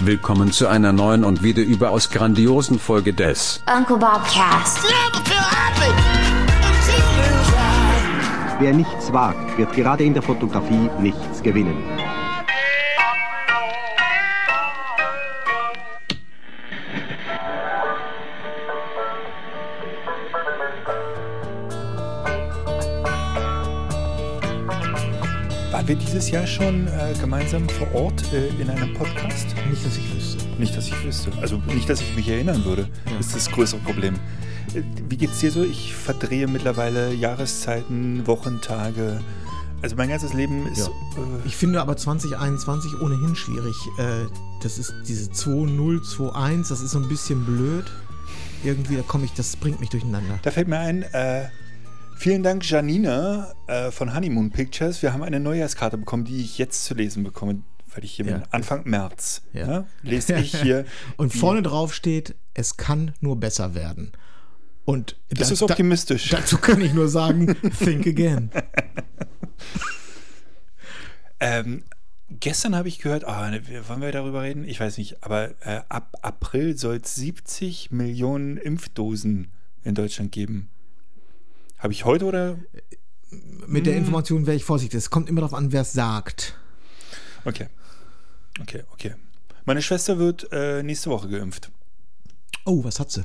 Willkommen zu einer neuen und wieder überaus grandiosen Folge des Uncle Bob Cast. Wer nichts wagt, wird gerade in der Fotografie nichts gewinnen. Waren wir dieses Jahr schon äh, gemeinsam vor Ort äh, in einem Podcast? Nicht, dass ich wüsste. Nicht, dass ich wüsste. Also nicht, dass ich mich erinnern würde. Das ist das größere Problem. Äh, Wie geht's dir so? Ich verdrehe mittlerweile Jahreszeiten, Wochentage. Also mein ganzes Leben ist. Ja. Äh, Ich finde aber 2021 ohnehin schwierig. Äh, Das ist diese 2021, das ist so ein bisschen blöd. Irgendwie, da komme ich, das bringt mich durcheinander. da fällt mir ein, äh, vielen Dank Janina äh, von Honeymoon Pictures. Wir haben eine Neujahrskarte bekommen, die ich jetzt zu lesen bekomme, weil ich hier Ja. bin. Anfang März. Ja. Ja. Lese ich hier. Und vorne drauf steht, es kann nur besser werden. Und Das ist optimistisch. Da, dazu kann ich nur sagen, think again. Ähm, gestern habe ich gehört, ah, ne, wollen wir darüber reden? Ich weiß nicht, aber äh, ab April soll es 70 Millionen Impfdosen in Deutschland geben. Habe ich heute oder? Mit der Information wäre ich vorsichtig. Es kommt immer darauf an, wer es sagt. Okay. Okay, okay. Meine Schwester wird äh, nächste Woche geimpft. Oh, was hat sie?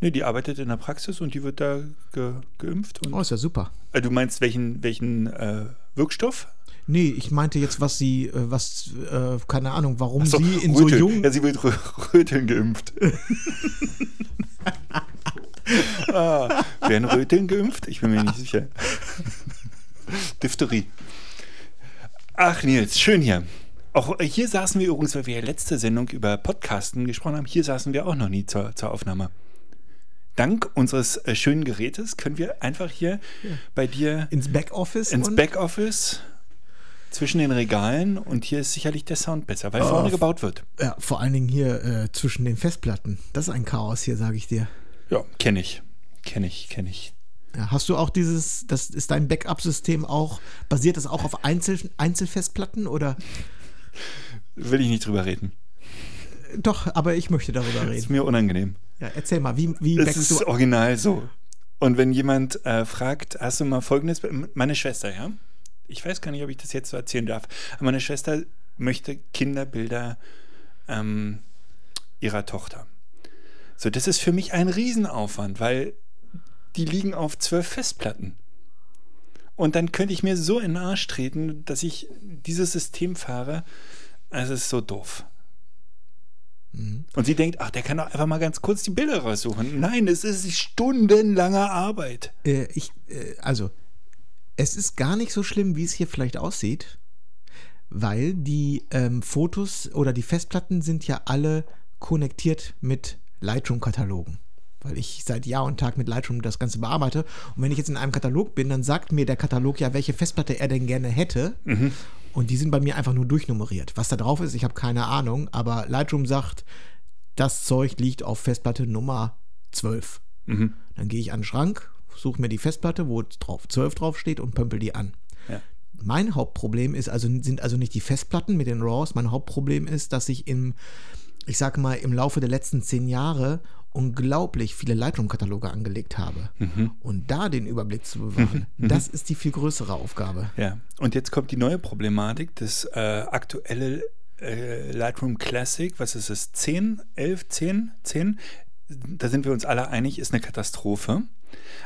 Nee, die arbeitet in der Praxis und die wird da ge geimpft. Und, Oh, ist ja super. äh, du meinst welchen, welchen äh, Wirkstoff? Nee, ich meinte jetzt, was sie, äh, was, äh, keine Ahnung, warum So, sie in so Röteln. jung. Ja, sie wird rö Röteln geimpft. ah, werden Röteln geimpft? Ich bin mir nicht sicher. Diphtherie. Ach, Nils, schön hier. Auch hier saßen wir übrigens, weil wir ja letzte Sendung über Podcasten gesprochen haben, hier saßen wir auch noch nie zur, zur Aufnahme. Dank unseres äh, schönen Gerätes können wir einfach hier bei dir ins Backoffice. ins und- Backoffice zwischen den Regalen und hier ist sicherlich der Sound besser, weil vorne gebaut wird. Ja, vor allen Dingen hier äh, zwischen den Festplatten. Das ist ein Chaos hier, sage ich dir. Ja, kenne ich. Kenne ich, kenne ich. Hast du auch dieses, das ist dein Backup-System auch, basiert das auch auf Einzel, Einzelfestplatten oder? Will ich nicht drüber reden. Doch, aber ich möchte darüber Ist reden. mir unangenehm. Ja, erzähl mal, wie, wie Es backst ist du? original so. Und wenn jemand äh, fragt, hast du mal folgendes, meine Schwester, ja? Ich weiß gar nicht, ob ich das jetzt so erzählen darf. Aber meine Schwester möchte Kinderbilder ähm, ihrer Tochter. So, das ist für mich ein Riesenaufwand, weil die liegen auf zwölf Festplatten. Und dann könnte ich mir so in den Arsch treten, dass ich dieses System fahre. Also es ist so doof. Und sie denkt, ach, der kann doch einfach mal ganz kurz die Bilder raussuchen. Nein, es ist stundenlange Arbeit. Äh, ich, äh, also, es ist gar nicht so schlimm, wie es hier vielleicht aussieht, weil die ähm, Fotos oder die Festplatten sind ja alle konnektiert mit Lightroom-Katalogen. Weil ich seit Jahr und Tag mit Lightroom das Ganze bearbeite. Und wenn ich jetzt in einem Katalog bin, dann sagt mir der Katalog ja, welche Festplatte er denn gerne hätte. Und die sind bei mir einfach nur durchnummeriert. Was da drauf ist, ich habe keine Ahnung. Aber Lightroom sagt, das Zeug liegt auf Festplatte Nummer 12. Dann gehe ich an den Schrank, suche mir die Festplatte, wo drauf 12 drauf steht und pömpel die an. Ja. Mein Hauptproblem ist also, sind also nicht die Festplatten mit den RAWs. Mein Hauptproblem ist, dass ich im, ich sag mal, im Laufe der letzten zehn Jahre unglaublich viele Lightroom-Kataloge angelegt habe. Und da den Überblick zu bewahren, das ist die viel größere Aufgabe. Ja. Und jetzt kommt die neue Problematik, das äh, aktuelle äh, Lightroom Classic, was ist es, 10, 11, 10, 10? Da sind wir uns alle einig, ist eine Katastrophe.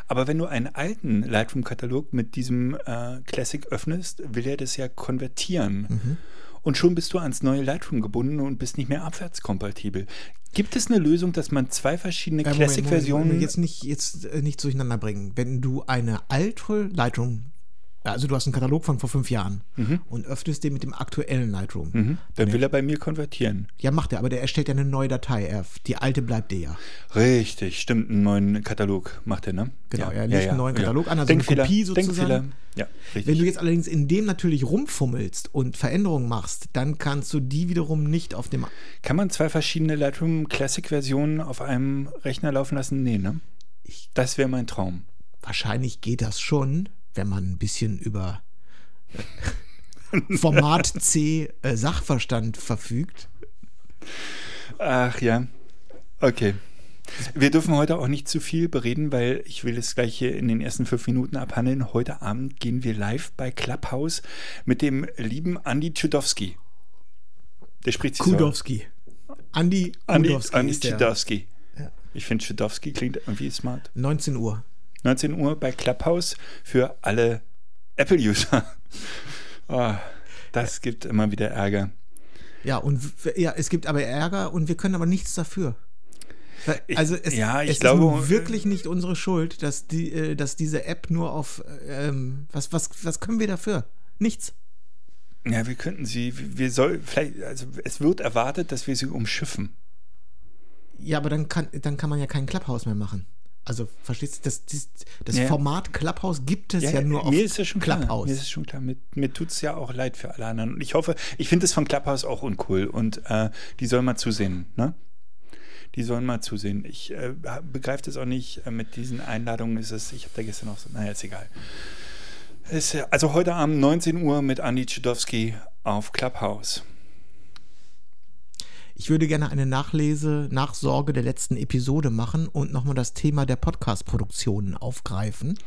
Aber wenn du einen alten Lightroom-Katalog mit diesem äh, Classic öffnest, will er das ja konvertieren. Und schon bist du ans neue Lightroom gebunden und bist nicht mehr abwärtskompatibel. Gibt es eine Lösung, dass man zwei verschiedene Classic-Versionen Jetzt nicht, jetzt äh, nicht durcheinander bringen. Wenn du eine alte Lightroom, also du hast einen Katalog von vor fünf Jahren und öffnest den mit dem aktuellen Lightroom. Mhm. Dann will er bei mir konvertieren. Ja, macht er, aber der erstellt ja eine neue Datei. Er, die alte bleibt dir ja. Richtig, stimmt, einen neuen Katalog macht er, ne? Genau, er legt einen neuen Katalog an, also eine Denkfehler, Kopie sozusagen. Denkfehler, ja, richtig. Wenn du jetzt allerdings in dem natürlich rumfummelst und Veränderungen machst, dann kannst du die wiederum nicht auf dem. Kann man zwei verschiedene Lightroom Classic-Versionen auf einem Rechner laufen lassen? Nee, ne? Ich- Das wäre mein Traum. Wahrscheinlich geht das schon, wenn man ein bisschen über Format C äh, Sachverstand verfügt. Ach ja. Okay. Wir dürfen heute auch nicht zu viel bereden, weil ich will es gleich hier in den ersten fünf Minuten abhandeln. Heute Abend gehen wir live bei Clubhouse mit dem lieben Andy Tschudowski. Der spricht sich Kudowski. Andi Andy, Kudowski Andy ist der. Tschudowski. Ja. Ich finde Tschudowski klingt irgendwie smart. 19 Uhr. 19 Uhr bei Clubhouse für alle Apple-User. Oh, das gibt immer wieder Ärger. Ja, und ja, es gibt aber Ärger und wir können aber nichts dafür. Ich- Also es, ja, ich es glaube, ist nun wirklich nicht unsere Schuld, dass, die, äh, dass diese App nur auf ähm, was, was, was können wir dafür? Nichts. Ja, wir könnten sie, wir soll, vielleicht, also es wird erwartet, dass wir sie umschiffen. Ja, aber dann kann, dann kann man ja kein Clubhouse mehr machen. Also, verstehst du, das, das, das Ja. Format Clubhouse gibt es ja, nur auf mir ist es schon klar. Clubhouse. Mir ist es schon klar. Mir, mir tut es ja auch leid für alle anderen. Und ich hoffe, ich finde es von Clubhouse auch uncool. Und äh, die sollen mal zusehen, ne? Die sollen mal zusehen. Ich äh, begreife das auch nicht. Äh, mit diesen Einladungen ist es, ich habe da gestern auch so, naja, ist egal. Ist, ja- also heute Abend 19 Uhr mit Andi Tschudowski auf Clubhouse. Ich würde gerne eine Nachlese, Nachsorge der letzten Episode machen und nochmal das Thema der Podcast-Produktionen aufgreifen.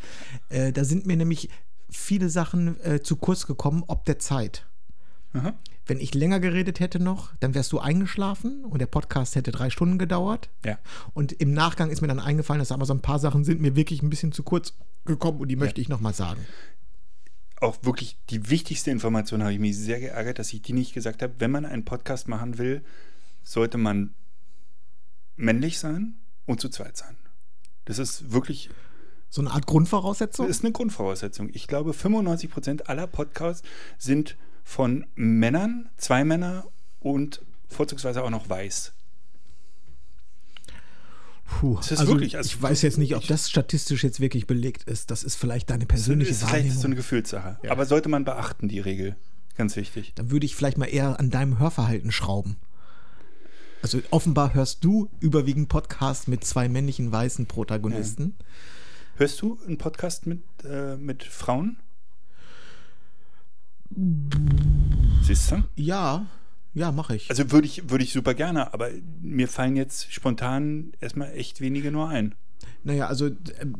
Äh, da sind mir nämlich viele Sachen äh, zu kurz gekommen, ob der Zeit. Aha. Wenn ich länger geredet hätte noch, dann wärst du eingeschlafen und der Podcast hätte drei Stunden gedauert. Ja. Und im Nachgang ist mir dann eingefallen, dass aber so ein paar Sachen sind mir wirklich ein bisschen zu kurz gekommen und die möchte ich nochmal sagen. auch wirklich die wichtigste Information habe ich mich sehr geärgert, dass ich die nicht gesagt habe. Wenn man einen Podcast machen will, sollte man männlich sein und zu zweit sein. Das ist wirklich, So eine Art Grundvoraussetzung? das ist eine Grundvoraussetzung. Ich glaube, 95 Prozent aller Podcasts sind von Männern, zwei Männer und vorzugsweise auch noch weiß. Puh, ist also wirklich- also ich weiß jetzt nicht, ob das statistisch jetzt wirklich belegt ist. Das ist vielleicht deine Das persönliche ist vielleicht Wahrnehmung. so eine Gefühlssache. Aber sollte man beachten, die Regel. Ganz wichtig. Dann würde ich vielleicht mal eher an deinem Hörverhalten schrauben. Also offenbar hörst du überwiegend Podcasts mit zwei männlichen weißen Protagonisten. Hörst du einen Podcast mit, äh, mit Frauen? Siehst du? Ja, ja, mache ich. Also würde ich, würde ich super gerne, aber mir fallen jetzt spontan erstmal echt wenige nur ein. Naja, also ähm,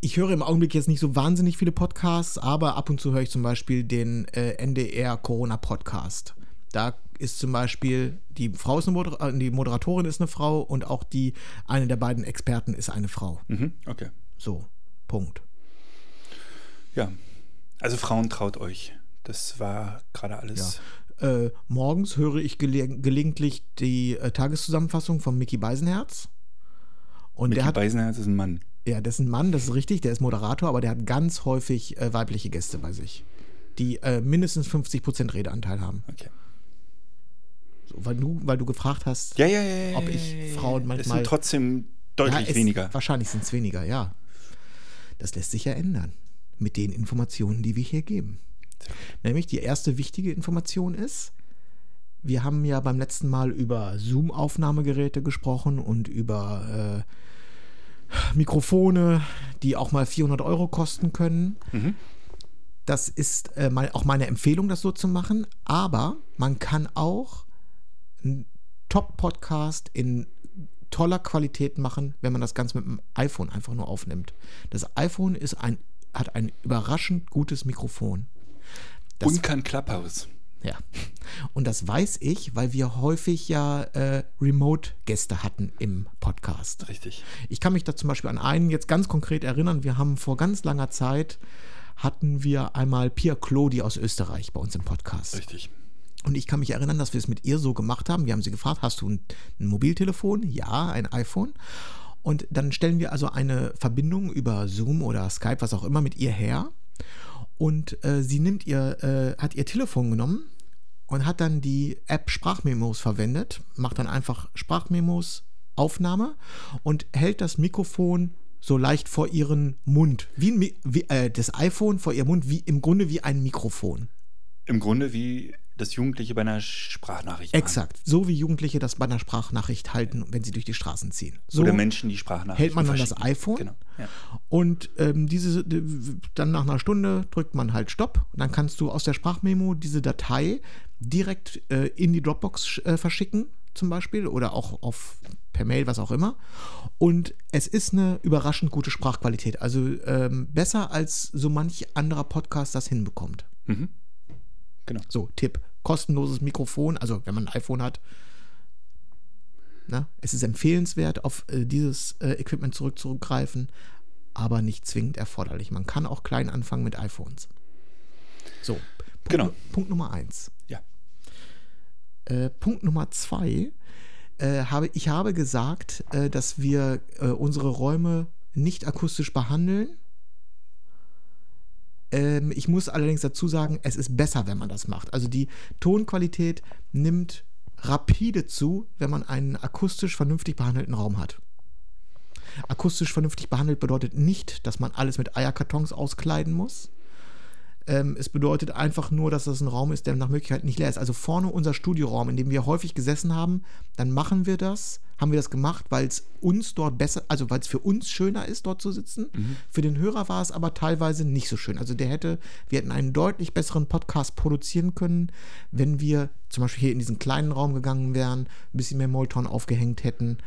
ich höre im Augenblick jetzt nicht so wahnsinnig viele Podcasts, aber ab und zu höre ich zum Beispiel den äh, NDR Corona Podcast. Da ist zum Beispiel die Frau ist eine Moder äh, die Moderatorin ist eine Frau und auch die eine der beiden Experten ist eine Frau. Mhm, okay. So, Punkt. Ja. Also Frauen traut euch. Das war gerade alles. Äh, morgens höre ich gele gelegentlich die äh, Tageszusammenfassung von Mickey Beisenherz. Und Micky der hat, Beisenherz ist ein Mann. ja, das ist ein Mann, das ist richtig, der ist Moderator, aber der hat ganz häufig äh, weibliche Gäste bei sich, die äh, mindestens 50% Redeanteil haben. Okay. Weil, du, weil du gefragt hast, Ja, ja, ja. Ob ich. Frauen Es manchmal- sind trotzdem deutlich es- weniger. Wahrscheinlich sind es weniger, ja. Das lässt sich ja ändern mit den Informationen, die wir hier geben. Nämlich die erste wichtige Information ist, wir haben ja beim letzten Mal über Zoom-Aufnahmegeräte gesprochen und über äh, Mikrofone, die auch mal 400 Euro kosten können. Mhm. Das ist äh, mal, auch meine Empfehlung, das so zu machen. Aber man kann auch einen Top-Podcast in toller Qualität machen, wenn man das Ganze mit dem iPhone einfach nur aufnimmt. Das iPhone ist ein, hat ein überraschend gutes Mikrofon. Das, Und kein Clubhouse. ja. Und das weiß ich, weil wir häufig ja äh, Remote-Gäste hatten im Podcast. Richtig. Ich kann mich da zum Beispiel an einen jetzt ganz konkret erinnern. Wir haben vor ganz langer Zeit hatten wir einmal Pia Klodi aus Österreich bei uns im Podcast. Richtig. Und ich kann mich erinnern, dass wir es mit ihr so gemacht haben. Wir haben sie gefragt, hast du ein, ein Mobiltelefon? Ja, ein iPhone. Und dann stellen wir also eine Verbindung über Zoom oder Skype, was auch immer, mit ihr her. Und äh, sie nimmt ihr, äh, hat ihr Telefon genommen und hat dann die App Sprachmemos verwendet, macht dann einfach Sprachmemos, Aufnahme und hält das Mikrofon so leicht vor ihren Mund, wie, ein wie äh, das iPhone vor ihrem Mund, wie im Grunde wie ein Mikrofon. Im Grunde wie das Jugendliche bei einer Sprachnachricht Exakt. So wie Jugendliche das bei einer Sprachnachricht halten, wenn sie durch die Straßen ziehen. So Oder Menschen, die Sprachnachrichten hält man dann das iPhone Genau. Ja. und ähm, diese, dann nach einer Stunde drückt man halt Stopp und dann kannst du aus der Sprachmemo diese Datei direkt äh, in die Dropbox äh, verschicken, zum Beispiel, oder auch auf per Mail, was auch immer. Und es ist eine überraschend gute Sprachqualität. Also ähm, besser als so manch anderer Podcast das hinbekommt. Genau. So, Tipp. Kostenloses Mikrofon, also wenn man ein iPhone hat. Na, es ist empfehlenswert, auf äh, dieses äh, Equipment zurückzugreifen, aber nicht zwingend erforderlich. Man kann auch klein anfangen mit iPhones. So, Punkt, Genau. Punkt Nummer eins. Ja. Äh, Punkt Nummer zwei. Äh, habe, ich habe gesagt, äh, dass wir äh, unsere Räume nicht akustisch behandeln. Ähm, ich muss allerdings dazu sagen, es ist besser, wenn man das macht. Also die Tonqualität nimmt rapide zu, wenn man einen akustisch vernünftig behandelten Raum hat. Akustisch vernünftig behandelt bedeutet nicht, dass man alles mit Eierkartons auskleiden muss. Ähm, es bedeutet einfach nur, dass das ein Raum ist, der nach Möglichkeit nicht leer ist. Also vorne unser Studioraum, in dem wir häufig gesessen haben, dann machen wir das, haben wir das gemacht, weil es uns dort besser, also weil es für uns schöner ist, dort zu sitzen. Für den Hörer war es aber teilweise nicht so schön. Also der hätte, wir hätten einen deutlich besseren Podcast produzieren können, wenn wir zum Beispiel hier in diesen kleinen Raum gegangen wären, ein bisschen mehr Molton aufgehängt hätten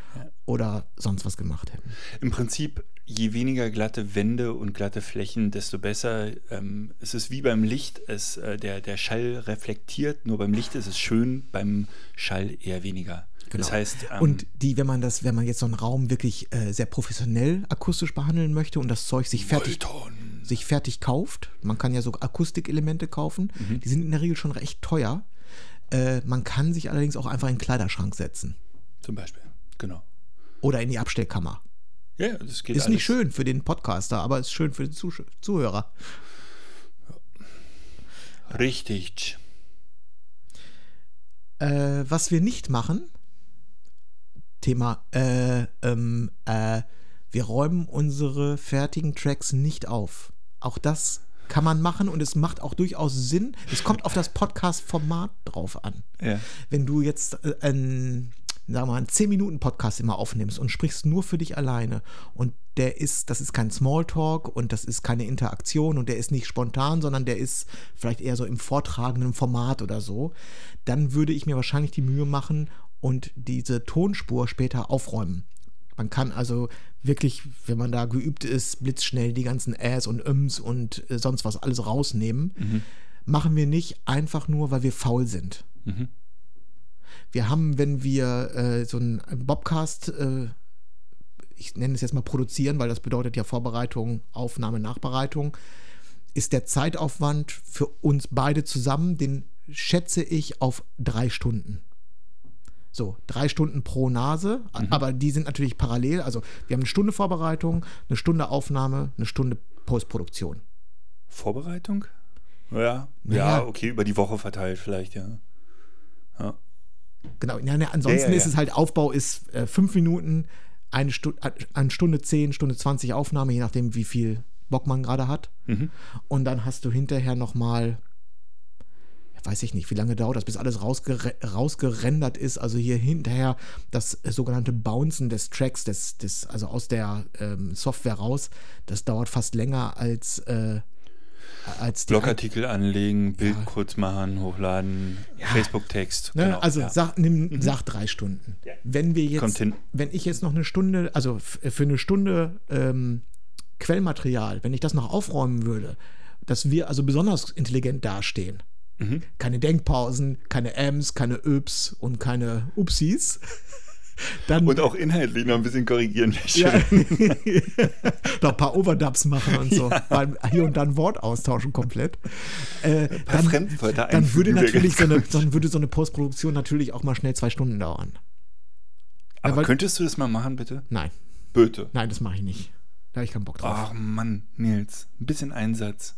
oder sonst was gemacht hätten. Im Prinzip, je weniger glatte Wände und glatte Flächen, desto besser. Ähm, es ist wie beim Licht, es, äh, der, der Schall reflektiert, nur beim Licht ist es schön, beim Schall eher weniger. Das heißt, ähm, Genau. und die, wenn man das, wenn man jetzt so einen Raum wirklich äh, sehr professionell akustisch behandeln möchte und das Zeug sich fertig, Molton. sich fertig kauft, man kann ja so Akustikelemente kaufen, Mhm. die sind in der Regel schon recht teuer. Äh, man kann sich allerdings auch einfach in den Kleiderschrank setzen zum Beispiel, genau. oder in die Abstellkammer. Ja, das geht Ist alles. nicht schön für den Podcaster, aber ist schön für den Zusch Zuhörer. Richtig. Äh, was wir nicht machen, Thema, äh, ähm, äh, wir räumen unsere fertigen Tracks nicht auf. Auch das kann man machen und es macht auch durchaus Sinn. Es kommt auf das Podcast-Format drauf an. Ja. Wenn du jetzt äh, einen, sagen wir mal, einen 10-Minuten-Podcast immer aufnimmst und sprichst nur für dich alleine und der ist, das ist kein Smalltalk und das ist keine Interaktion und der ist nicht spontan, sondern der ist vielleicht eher so im vortragenden Format oder so, dann würde ich mir wahrscheinlich die Mühe machen und diese Tonspur später aufräumen. Man kann also wirklich, wenn man da geübt ist, blitzschnell die ganzen Äs und Öms und äh, sonst was alles rausnehmen. Machen wir nicht einfach nur, weil wir faul sind. Wir haben, wenn wir äh, so einen Bobcast, äh, ich nenne es jetzt mal produzieren, weil das bedeutet ja Vorbereitung, Aufnahme, Nachbereitung, ist der Zeitaufwand für uns beide zusammen, den schätze ich auf drei Stunden. So, drei Stunden pro Nase, aber die sind natürlich parallel. Also wir haben eine Stunde Vorbereitung, eine Stunde Aufnahme, eine Stunde Postproduktion. Vorbereitung? Ja, Naja. ja, okay, über die Woche verteilt vielleicht, ja. ja. Genau, ja, ne, ansonsten Ja, ja, ist es halt, Aufbau ist äh, fünf Minuten, eine, Stu eine Stunde zehn, Stunde 20 Aufnahme, je nachdem, wie viel Bock man gerade hat. Mhm. Und dann hast du hinterher nochmal, weiß ich nicht, wie lange dauert das, bis alles rausgere rausgerendert ist. Also hier hinterher das äh, sogenannte Bouncen des Tracks, des, des, also aus der ähm, Software raus, das dauert fast länger als, äh, als die Blogartikel anlegen, Bild kurz machen, hochladen, Facebook-Text. Ne? genau, also ja. sag, nimm, sag drei Stunden. Wenn wir jetzt, Kommt hin. wenn ich jetzt noch eine Stunde, also f- für eine Stunde ähm, Quellmaterial, wenn ich das noch aufräumen würde, dass wir also besonders intelligent dastehen. Mhm. Keine Denkpausen, keine Ms, keine Öps und keine Upsis. Dann Und auch inhaltlich noch ein bisschen korrigieren. ja, noch ein paar Overdubs machen und so. Weil hier und dann Wort austauschen komplett. Äh, dann, dann würde natürlich so eine, dann würde so eine Postproduktion natürlich auch mal schnell zwei Stunden dauern. Aber weil- könntest du das mal machen, bitte? Nein, Bitte. nein, das mache ich nicht. Da habe ich keinen Bock drauf. Ach Mann, Nils, ein bisschen Einsatz.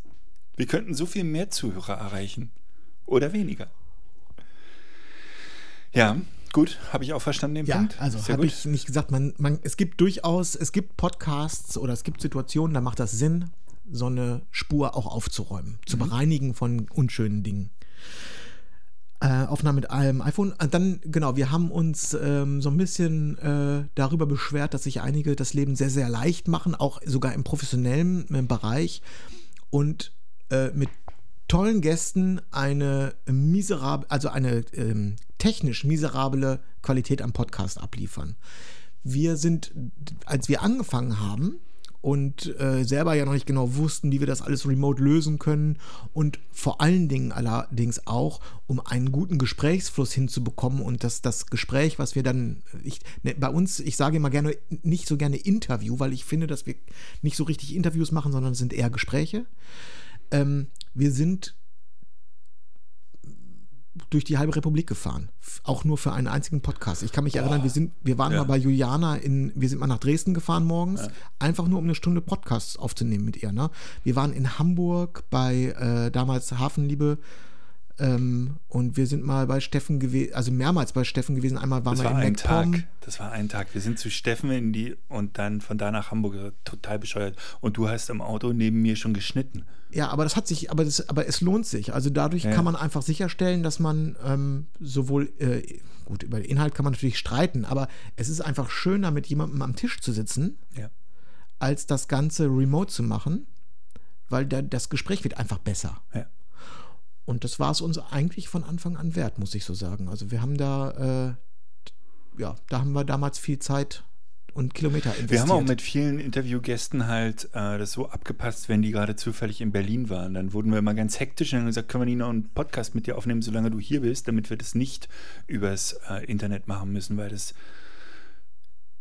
Wir könnten so viel mehr Zuhörer erreichen. Oder weniger. Ja, gut, habe ich auch verstanden den ja, Punkt. also habe ich nicht gesagt, man, man, es gibt durchaus, es gibt Podcasts oder es gibt Situationen, da macht das Sinn, so eine Spur auch aufzuräumen, Mhm. zu bereinigen von unschönen Dingen. Äh, Aufnahme mit einem iPhone. Und dann, genau, wir haben uns ähm, so ein bisschen äh, darüber beschwert, dass sich einige das Leben sehr, sehr leicht machen, auch sogar im professionellen äh, Bereich. Und äh, mit tollen Gästen eine miserable, also eine ähm, technisch miserable Qualität am Podcast abliefern. Wir sind, als wir angefangen haben, und äh, selber ja noch nicht genau wussten, wie wir das alles remote lösen können und vor allen Dingen allerdings auch, um einen guten Gesprächsfluss hinzubekommen und dass das Gespräch, was wir dann, ich, ne, bei uns, ich sage immer gerne, nicht so gerne Interview, weil ich finde, dass wir nicht so richtig Interviews machen, sondern es sind eher Gespräche. Ähm, wir sind durch die halbe Republik gefahren. Auch nur für einen einzigen Podcast. Ich kann mich erinnern, wir, sind, wir waren Ja. mal bei Juliana in, wir sind mal nach Dresden gefahren morgens, einfach nur um eine Stunde Podcasts aufzunehmen mit ihr. Ne? Wir waren in Hamburg bei äh, damals Hafenliebe ähm, und wir sind mal bei Steffen gewesen, also mehrmals bei Steffen gewesen. Einmal waren Das wir war in ein. Tag. Das war ein Tag. Wir sind zu Steffen in die und dann von da nach Hamburg. Total bescheuert. Und du hast im Auto neben mir schon geschnitten. Ja, aber das hat sich, aber, das, aber es lohnt sich. Also dadurch Ja. kann man einfach sicherstellen, dass man ähm, sowohl, äh, gut, über den Inhalt kann man natürlich streiten, aber es ist einfach schöner, mit jemandem am Tisch zu sitzen, Ja. als das Ganze remote zu machen, weil da, das Gespräch wird einfach besser. Ja. Und das war es uns eigentlich von Anfang an wert, muss ich so sagen. Also wir haben da, äh, ja, da haben wir damals viel Zeit und Kilometer investiert. Wir haben auch mit vielen Interviewgästen halt äh, das so abgepasst, wenn die gerade zufällig in Berlin waren. Dann wurden wir immer ganz hektisch und haben gesagt, können wir nicht noch einen Podcast mit dir aufnehmen, solange du hier bist, damit wir das nicht übers äh, Internet machen müssen, weil das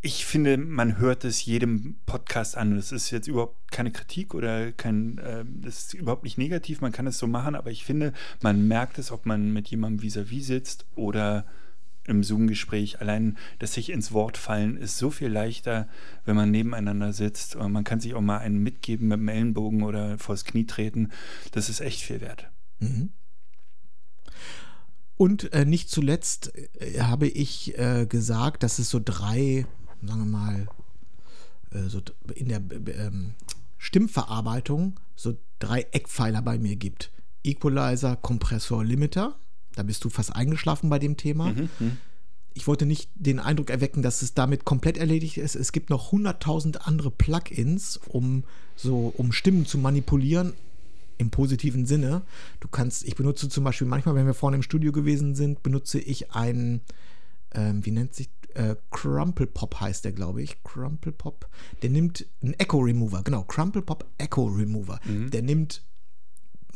ich finde, man hört es jedem Podcast an. Das ist jetzt überhaupt keine Kritik oder kein, äh, das ist überhaupt nicht negativ. Man kann es so machen, aber ich finde, man merkt es, ob man mit jemandem vis-à-vis sitzt oder im Zoom-Gespräch. Allein das sich ins Wort fallen ist so viel leichter, wenn man nebeneinander sitzt. Und man kann sich auch mal einen mitgeben mit dem Ellenbogen oder vors Knie treten. Das ist echt viel wert. Mhm. Und äh, nicht zuletzt äh, habe ich äh, gesagt, dass es so drei, sagen wir mal, äh, so in der ähm, Stimmverarbeitung so drei Eckpfeiler bei mir gibt. Equalizer, Kompressor, Limiter. Da bist du fast eingeschlafen bei dem Thema. Ich wollte nicht den Eindruck erwecken, dass es damit komplett erledigt ist. Es gibt noch 100.000 andere Plugins, um so um Stimmen zu manipulieren im positiven Sinne. Du kannst, ich benutze zum Beispiel manchmal, wenn wir vorne im Studio gewesen sind, benutze ich einen, ähm, wie nennt sich, äh, Crumple Pop heißt der, glaube ich. Crumple Pop. Der nimmt einen Echo Remover, genau, Crumple Pop Echo Remover. Der nimmt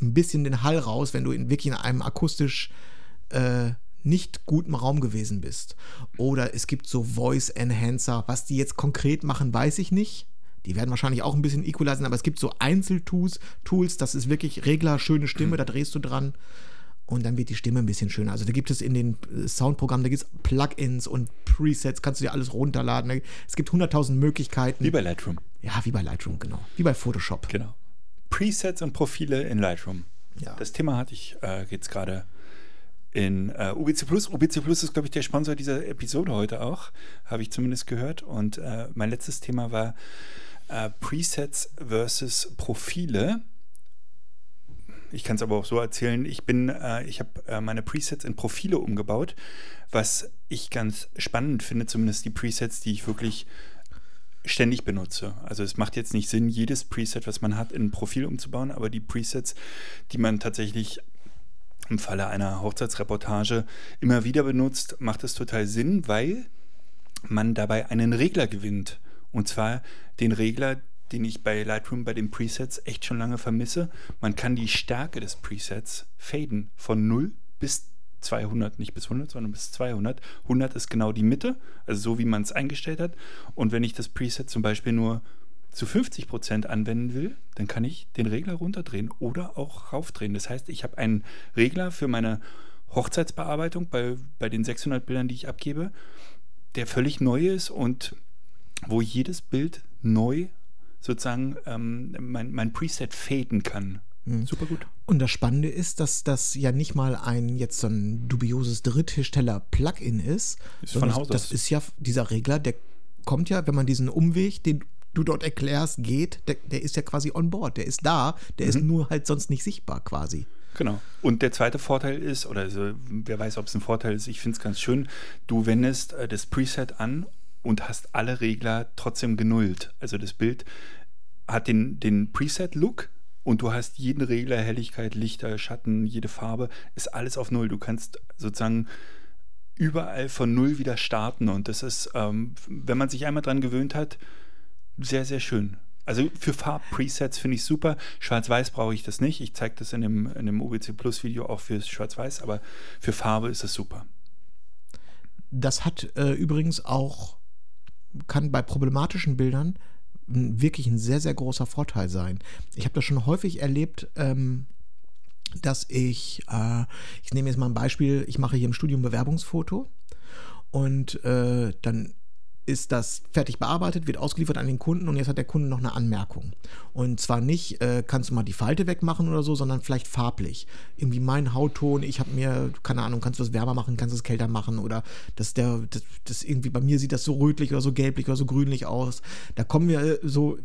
ein bisschen den Hall raus, wenn du in wirklich in einem akustisch äh, nicht guten Raum gewesen bist. Oder es gibt so Voice Enhancer. Was die jetzt konkret machen, weiß ich nicht. Die werden wahrscheinlich auch ein bisschen equalizen, aber es gibt so Einzeltools, Tools, das ist wirklich Regler, schöne Stimme, da drehst du dran und dann wird die Stimme ein bisschen schöner. Also da gibt es in den äh, Soundprogrammen, da gibt es Plugins und Presets, kannst du dir alles runterladen. Es gibt 100.000 Möglichkeiten. Wie bei Lightroom. ja, wie bei Lightroom, genau. Wie bei Photoshop. Genau. Presets und Profile in Lightroom. Ja. Das Thema hatte ich äh, jetzt gerade in äh, UBC Plus. UBC Plus ist, glaube ich, der Sponsor dieser Episode heute auch, habe ich zumindest gehört. Und äh, mein letztes Thema war äh, Presets versus Profile. Ich kann es aber auch so erzählen. Ich bin, äh, ich habe äh, meine Presets in Profile umgebaut, was ich ganz spannend finde, zumindest die Presets, die ich wirklich ständig benutze. Also es macht jetzt nicht Sinn, jedes Preset, was man hat, in ein Profil umzubauen, aber die Presets, die man tatsächlich im Falle einer Hochzeitsreportage immer wieder benutzt, macht es total Sinn, weil man dabei einen Regler gewinnt. Und zwar den Regler, den ich bei Lightroom bei den Presets echt schon lange vermisse. Man kann die Stärke des Presets faden von 0 bis 200, nicht bis 100, sondern bis 200. 100 ist genau die Mitte, also so wie man es eingestellt hat. Und wenn ich das Preset zum Beispiel nur zu 50% anwenden will, dann kann ich den Regler runterdrehen oder auch raufdrehen. Das heißt, ich habe einen Regler für meine Hochzeitsbearbeitung bei, bei den 600 Bildern, die ich abgebe, der völlig neu ist und wo jedes Bild neu sozusagen ähm, mein, mein Preset faden kann. Super gut. Und das Spannende ist, dass das ja nicht mal ein jetzt so ein dubioses Dritthersteller-Plugin ist. Ist von Haus das aus. ist ja dieser Regler, der kommt ja, wenn man diesen Umweg, den du dort erklärst, geht, der, der ist ja quasi on board. Der ist da, der Mhm. ist nur halt sonst nicht sichtbar quasi. Genau. Und der zweite Vorteil ist, oder also, wer weiß, ob es ein Vorteil ist, ich finde es ganz schön, du wendest äh, das Preset an und hast alle Regler trotzdem genullt. Also das Bild hat den, den Preset-Look und du hast jeden Regler, Helligkeit, Lichter, Schatten, jede Farbe, ist alles auf Null. Du kannst sozusagen überall von Null wieder starten und das ist, ähm, wenn man sich einmal dran gewöhnt hat, sehr, sehr schön. Also für Farbpresets finde ich super. Schwarz-Weiß brauche ich das nicht. Ich zeige das in dem, in dem UBC Plus Video auch fürs Schwarz-Weiß, aber für Farbe ist es super. Das hat äh, übrigens auch, kann bei problematischen Bildern wirklich ein sehr, sehr großer Vorteil sein. Ich habe das schon häufig erlebt, ähm, dass ich, äh, ich nehme jetzt mal ein Beispiel, ich mache hier im Studium Bewerbungsfoto und äh, dann ist das fertig bearbeitet, wird ausgeliefert an den Kunden und jetzt hat der Kunde noch eine Anmerkung. Und zwar nicht, äh, kannst du mal die Falte wegmachen oder so, sondern vielleicht farblich. Irgendwie mein Hautton, ich habe mir, keine Ahnung, kannst du das wärmer machen, kannst du es kälter machen oder dass der, das, das, irgendwie bei mir sieht das so rötlich oder so gelblich oder so grünlich aus. Da kommen wir äh, so,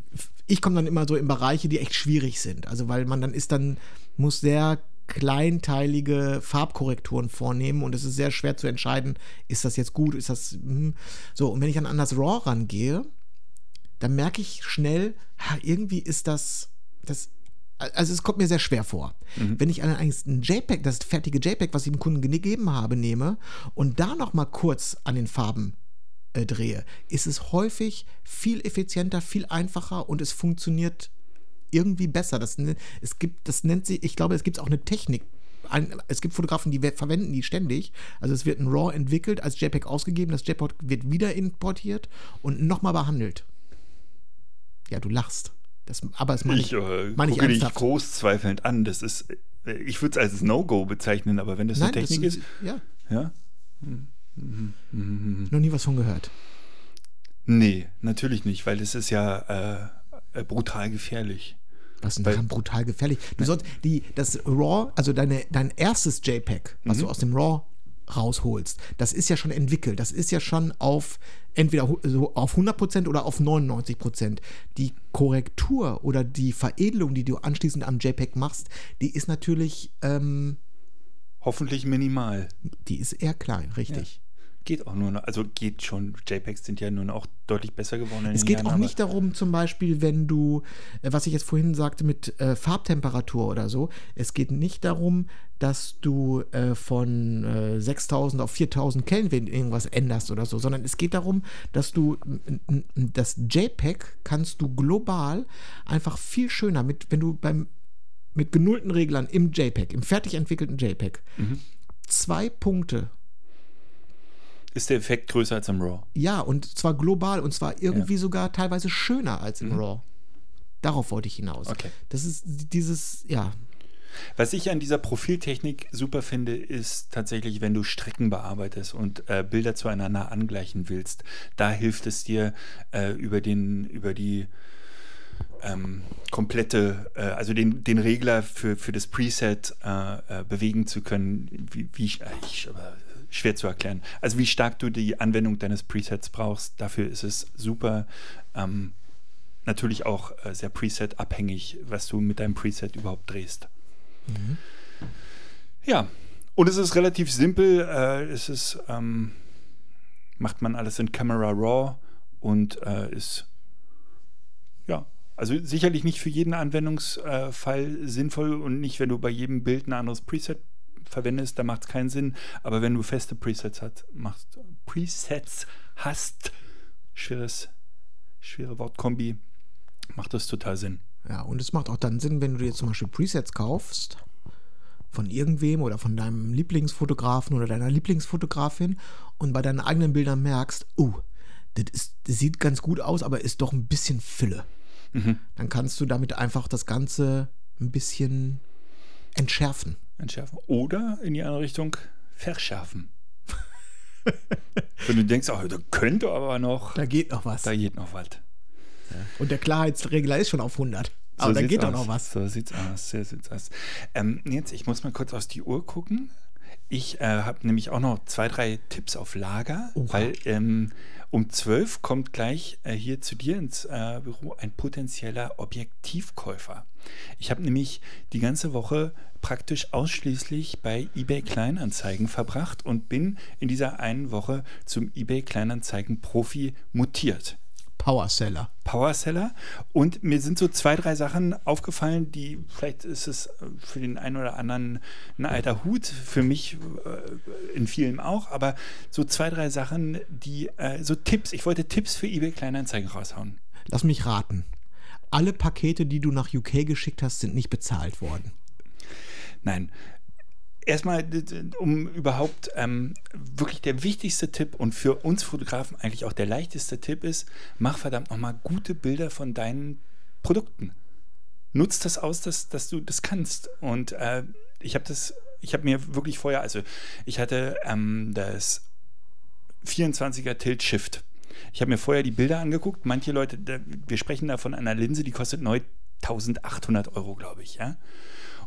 ich komme dann immer so in Bereiche, die echt schwierig sind. Also weil man dann ist dann, muss sehr kleinteilige Farbkorrekturen vornehmen und es ist sehr schwer zu entscheiden, ist das jetzt gut, ist das hm. so und wenn ich dann an das RAW rangehe, dann merke ich schnell, ha, irgendwie ist das das also es kommt mir sehr schwer vor. Mhm. Wenn ich ein, ein JPEG, das fertige JPEG, was ich dem Kunden gegeben habe, nehme und da noch mal kurz an den Farben äh, drehe, ist es häufig viel effizienter, viel einfacher und es funktioniert irgendwie besser. Das, es gibt, das nennt sie, ich glaube, es gibt auch eine Technik. Es gibt Fotografen, die verwenden die ständig. Also es wird ein RAW entwickelt, als JPEG ausgegeben, das JPEG wird wieder importiert und nochmal behandelt. Ja, du lachst. Das, aber es meine ich, ich, äh, mein ich gucke dich groß zweifelnd an. Das ist, äh, ich würde es als No-Go bezeichnen, aber wenn das Nein, eine Technik das ist, ist, ja. ja? Mhm. Mhm. Noch nie was von gehört. Nee, natürlich nicht, weil es ist ja äh brutal gefährlich. Was ist daran brutal gefährlich? Du sollst die, das RAW, also deine, dein erstes JPEG, was mhm. du aus dem RAW rausholst, das ist ja schon entwickelt. Das ist ja schon auf entweder so auf 100% oder auf 99%. Die Korrektur oder die Veredelung, die du anschließend am JPEG machst, die ist natürlich ähm, hoffentlich minimal. Die ist eher klein, richtig. Geht auch nur noch, also geht schon, JPEGs sind ja nun auch deutlich besser geworden. es geht Jahren, auch nicht darum, zum Beispiel, wenn du, äh, was ich jetzt vorhin sagte mit äh, Farbtemperatur oder so, es geht nicht darum, dass du äh, von äh, 6000 auf 4000 Kelvin irgendwas änderst oder so, sondern es geht darum, dass du das JPEG kannst du global einfach viel schöner mit, wenn du beim mit genullten Reglern im JPEG, im fertig entwickelten JPEG, mhm. zwei Punkte ist der Effekt größer als im RAW. Ja, und zwar global und zwar irgendwie ja. sogar teilweise schöner als im mhm. RAW. Darauf wollte ich hinaus. Okay. Das ist dieses, ja. Was ich an dieser Profiltechnik super finde, ist tatsächlich, wenn du Strecken bearbeitest und äh, Bilder zueinander angleichen willst. Da hilft es dir äh, über den, über die ähm, komplette, äh, also den, den Regler für, für das Preset äh, äh bewegen zu können, wie, wie ich, äh, ich schwer zu erklären. Also wie stark du die Anwendung deines Presets brauchst, dafür ist es super. Ähm, natürlich auch äh, sehr Preset-abhängig, was du mit deinem Preset überhaupt drehst. Mhm. Ja, und es ist relativ simpel. Äh, es ist, ähm, macht man alles in Camera Raw und äh, ist, ja, also sicherlich nicht für jeden Anwendungsfall sinnvoll und nicht, wenn du bei jedem Bild ein anderes Preset verwendest, da macht es keinen Sinn. Aber wenn du feste Presets hast, machst, Presets hast, schweres, schwere Wortkombi, macht das total Sinn. Ja, und es macht auch dann Sinn, wenn du dir zum Beispiel Presets kaufst von irgendwem oder von deinem Lieblingsfotografen oder deiner Lieblingsfotografin und bei deinen eigenen Bildern merkst, oh, das, ist, das sieht ganz gut aus, aber ist doch ein bisschen Fülle. Mhm. Dann kannst du damit einfach das Ganze ein bisschen entschärfen. Entschärfen. Oder in die andere Richtung verschärfen. Wenn du denkst, oh, da könnte aber noch. Da geht noch was. Da geht noch was. Ja. Und der Klarheitsregler ist schon auf 100. Aber so da geht doch noch was. So sieht's aus. So sieht's aus. Ähm, jetzt, ich muss mal kurz auf die Uhr gucken. Ich äh, habe nämlich auch noch zwei, drei Tipps auf Lager, Oha. weil ähm, um 12 kommt gleich äh, hier zu dir ins äh, Büro ein potenzieller Objektivkäufer. Ich habe nämlich die ganze Woche praktisch ausschließlich bei eBay Kleinanzeigen verbracht und bin in dieser einen Woche zum eBay Kleinanzeigen Profi mutiert. Powerseller. Powerseller und mir sind so zwei, drei Sachen aufgefallen, die vielleicht ist es äh, für den einen oder anderen ein alter Hut, für mich äh, in vielen auch, aber so zwei, drei Sachen, die äh, so Tipps, ich wollte Tipps für eBay Kleinanzeigen raushauen. Lass mich raten. Alle Pakete, die du nach UK geschickt hast, sind nicht bezahlt worden. Nein. Erstmal, um überhaupt ähm, wirklich der wichtigste Tipp und für uns Fotografen eigentlich auch der leichteste Tipp ist, mach verdammt nochmal gute Bilder von deinen Produkten. Nutz das aus, dass, dass du das kannst. Und äh, ich habe das, ich habe mir wirklich vorher, also ich hatte ähm, das 24er Tilt Shift. Ich habe mir vorher die Bilder angeguckt. Manche Leute, wir sprechen da von einer Linse, die kostet neu 1800 Euro, glaube ich, ja.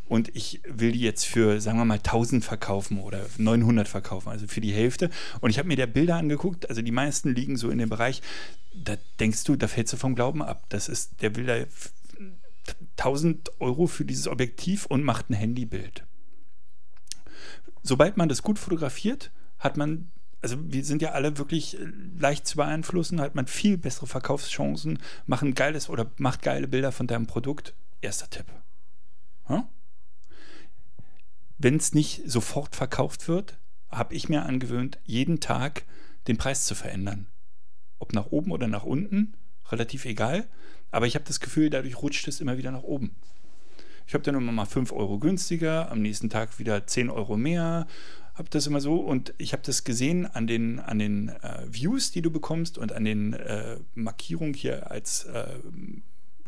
Und ich will die jetzt für, sagen wir mal, 1000 verkaufen oder 900 verkaufen, also für die Hälfte. Und ich habe mir der Bilder angeguckt, also die meisten liegen so in dem Bereich, da denkst du, da fällst du vom Glauben ab. Das ist, der will da 1000 Euro für dieses Objektiv und macht ein Handybild. Sobald man das gut fotografiert, hat man, also wir sind ja alle wirklich äh, leicht zu beeinflussen, hat man viel bessere Verkaufschancen, machen geiles oder macht geile Bilder von deinem Produkt. Erster Tipp. Hm? Wenn es nicht sofort verkauft wird, habe ich mir angewöhnt, jeden Tag den Preis zu verändern. Ob nach oben oder nach unten, relativ egal. Aber ich habe das Gefühl, dadurch rutscht es immer wieder nach oben. Ich habe dann immer mal 5 Euro günstiger, am nächsten Tag wieder 10 Euro mehr. Habe das immer so und ich habe das gesehen an den, an den äh, Views, die du bekommst und an den äh, Markierungen hier als äh,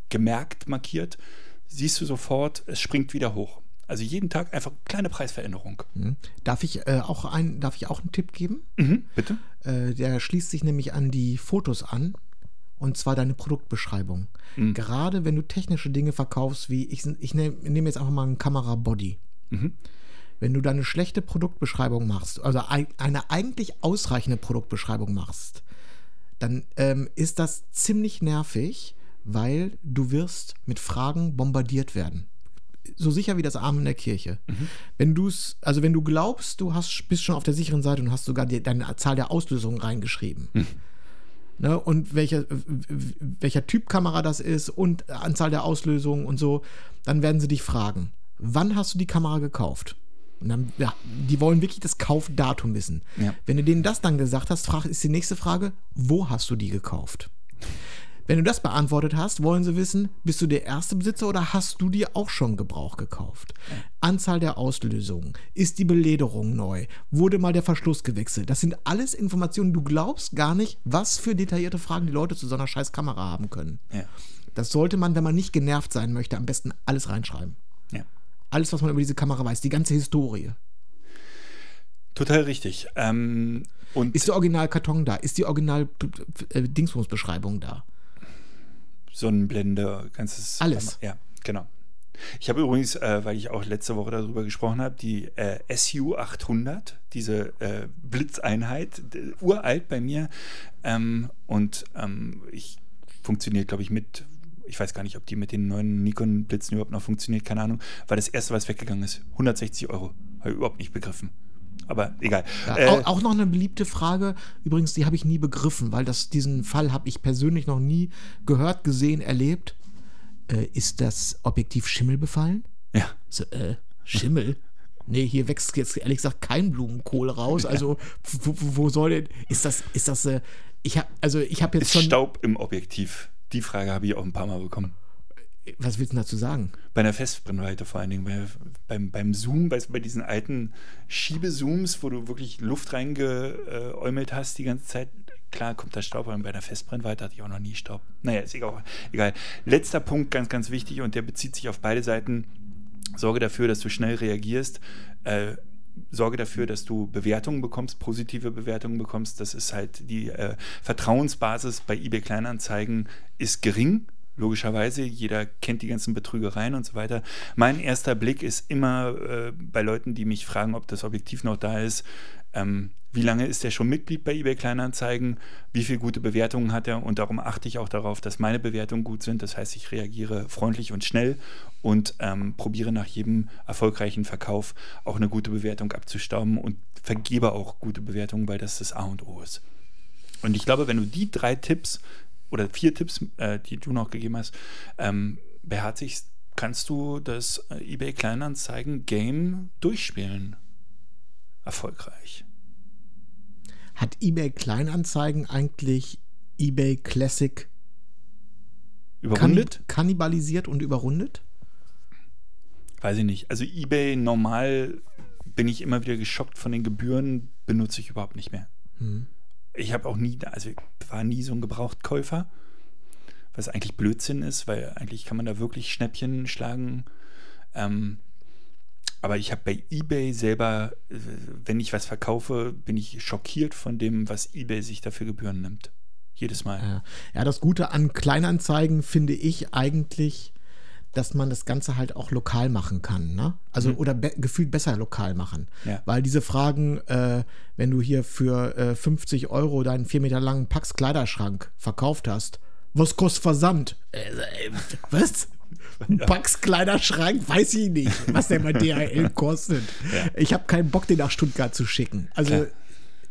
gemerkt markiert. Siehst du sofort, es springt wieder hoch. Also jeden Tag einfach kleine Preisveränderung. Hm. Darf ich, äh, auch ein, darf ich auch einen Tipp geben? Mhm, bitte? Äh, der schließt sich nämlich an die Fotos an. Und zwar deine Produktbeschreibung. Mhm. Gerade wenn du technische Dinge verkaufst, wie ich, ich nehme nehm jetzt einfach mal einen Kamera-Body. Mhm. Wenn du da eine schlechte Produktbeschreibung machst, also ei- eine eigentlich ausreichende Produktbeschreibung machst, dann ähm, ist das ziemlich nervig, weil du wirst mit Fragen bombardiert werden. So sicher wie das Arm in der Kirche. Wenn du es, also wenn du glaubst, du hast, bist schon auf der sicheren Seite und hast sogar die, deine Zahl der Auslösungen reingeschrieben. Ne, und welcher, welcher Typ Kamera das ist und Anzahl der Auslösungen und so, dann werden sie dich fragen, wann hast du die Kamera gekauft? Und dann, ja, die wollen wirklich das Kaufdatum wissen. Ja. Wenn du denen das dann gesagt hast, frag, ist die nächste Frage, wo hast du die gekauft? Wenn du das beantwortet hast, wollen sie wissen, bist du der erste Besitzer oder hast du dir auch schon Gebrauch gekauft? Anzahl der Auslösungen. Ist die Belederung neu? Wurde mal der Verschluss gewechselt? Das sind alles Informationen, du glaubst gar nicht, was für detaillierte Fragen die Leute zu so einer scheiß Kamera haben können. Ja. Das sollte man, wenn man nicht genervt sein möchte, am besten alles reinschreiben. ja. Alles, was man über diese Kamera weiß, die ganze Historie. Total richtig. Ähm, und Ist der Original-Karton da? Ist die Original-Dingsbums-Beschreibung da? Sonnenblende, ganzes. Alles. Ja, genau. Ich habe übrigens, äh, weil ich auch letzte Woche darüber gesprochen habe, die äh, SU 800, diese äh, Blitzeinheit, uralt bei mir. Ähm, und ähm, ich funktioniert, glaube ich, mit, ich weiß gar nicht, ob die mit den neuen Nikon-Blitzen überhaupt noch funktioniert, keine Ahnung, war das erste, was weggegangen ist. 160 Euro. Habe ich überhaupt nicht begriffen. Aber egal. Ja, Äh, auch, auch noch eine beliebte Frage, übrigens, die habe ich nie begriffen, weil das, diesen Fall habe ich persönlich noch nie gehört, gesehen, erlebt. Äh, ist das Objektiv Schimmel befallen? ja. So, äh, Schimmel? Nee, hier wächst jetzt ehrlich gesagt kein Blumenkohl raus. Also, wo, wo- soll denn. Ist das, ist das, äh, ich habe, also ich habe jetzt Ist schon. Staub im Objektiv? Die Frage habe ich auch ein paar Mal bekommen. Was willst du dazu sagen? Bei einer Festbrennweite vor allen Dingen, bei, beim, beim Zoom, bei, bei diesen alten Schiebezooms, wo du wirklich Luft reingeäumelt hast die ganze Zeit, klar kommt da Staub, aber bei einer Festbrennweite hatte ich auch noch nie Staub. Naja, ist egal. egal. Letzter Punkt, ganz, ganz wichtig und der bezieht sich auf beide Seiten. Sorge dafür, dass du schnell reagierst. Äh, sorge dafür, dass du Bewertungen bekommst, positive Bewertungen bekommst. Das ist halt die äh, Vertrauensbasis bei eBay Kleinanzeigen ist gering, logischerweise. Jeder kennt die ganzen Betrügereien und so weiter. Mein erster Blick ist immer äh, bei Leuten, die mich fragen, ob das Objektiv noch da ist. Ähm, wie lange ist er schon Mitglied bei eBay Kleinanzeigen? Wie viele gute Bewertungen hat er? Und darum achte ich auch darauf, dass meine Bewertungen gut sind. Das heißt, ich reagiere freundlich und schnell und ähm, probiere nach jedem erfolgreichen Verkauf auch eine gute Bewertung abzustauben und vergebe auch gute Bewertungen, weil das das A und O ist. Und ich glaube, wenn du die drei Tipps oder vier Tipps, äh, die du noch gegeben hast, ähm, beherzigst, kannst du das äh, eBay Kleinanzeigen Game durchspielen. Erfolgreich. Hat eBay Kleinanzeigen eigentlich eBay Classic Überrundet? kannibalisiert und überrundet? Weiß ich nicht. Also eBay normal bin ich immer wieder geschockt von den Gebühren, benutze ich überhaupt nicht mehr. Hm. Ich habe auch nie, also war nie so ein Gebrauchtkäufer, was eigentlich Blödsinn ist, weil eigentlich kann man da wirklich Schnäppchen schlagen. Ähm, aber ich habe bei eBay selber, äh, wenn ich was verkaufe, bin ich schockiert von dem, was eBay sich dafür Gebühren nimmt. Jedes Mal. Ja. ja, das Gute an Kleinanzeigen finde ich eigentlich, dass man das Ganze halt auch lokal machen kann. Ne? Also Mhm. oder be gefühlt besser lokal machen. Ja. Weil diese Fragen, äh, wenn du hier für äh, 50 Euro deinen 4 Meter langen Pax Kleiderschrank verkauft hast, was kostet Versand? Äh, äh, was? Ein Pax Kleiderschrank? Weiß ich nicht, was der bei DHL kostet. Ja. Ich habe keinen Bock, den nach Stuttgart zu schicken. Also Klar.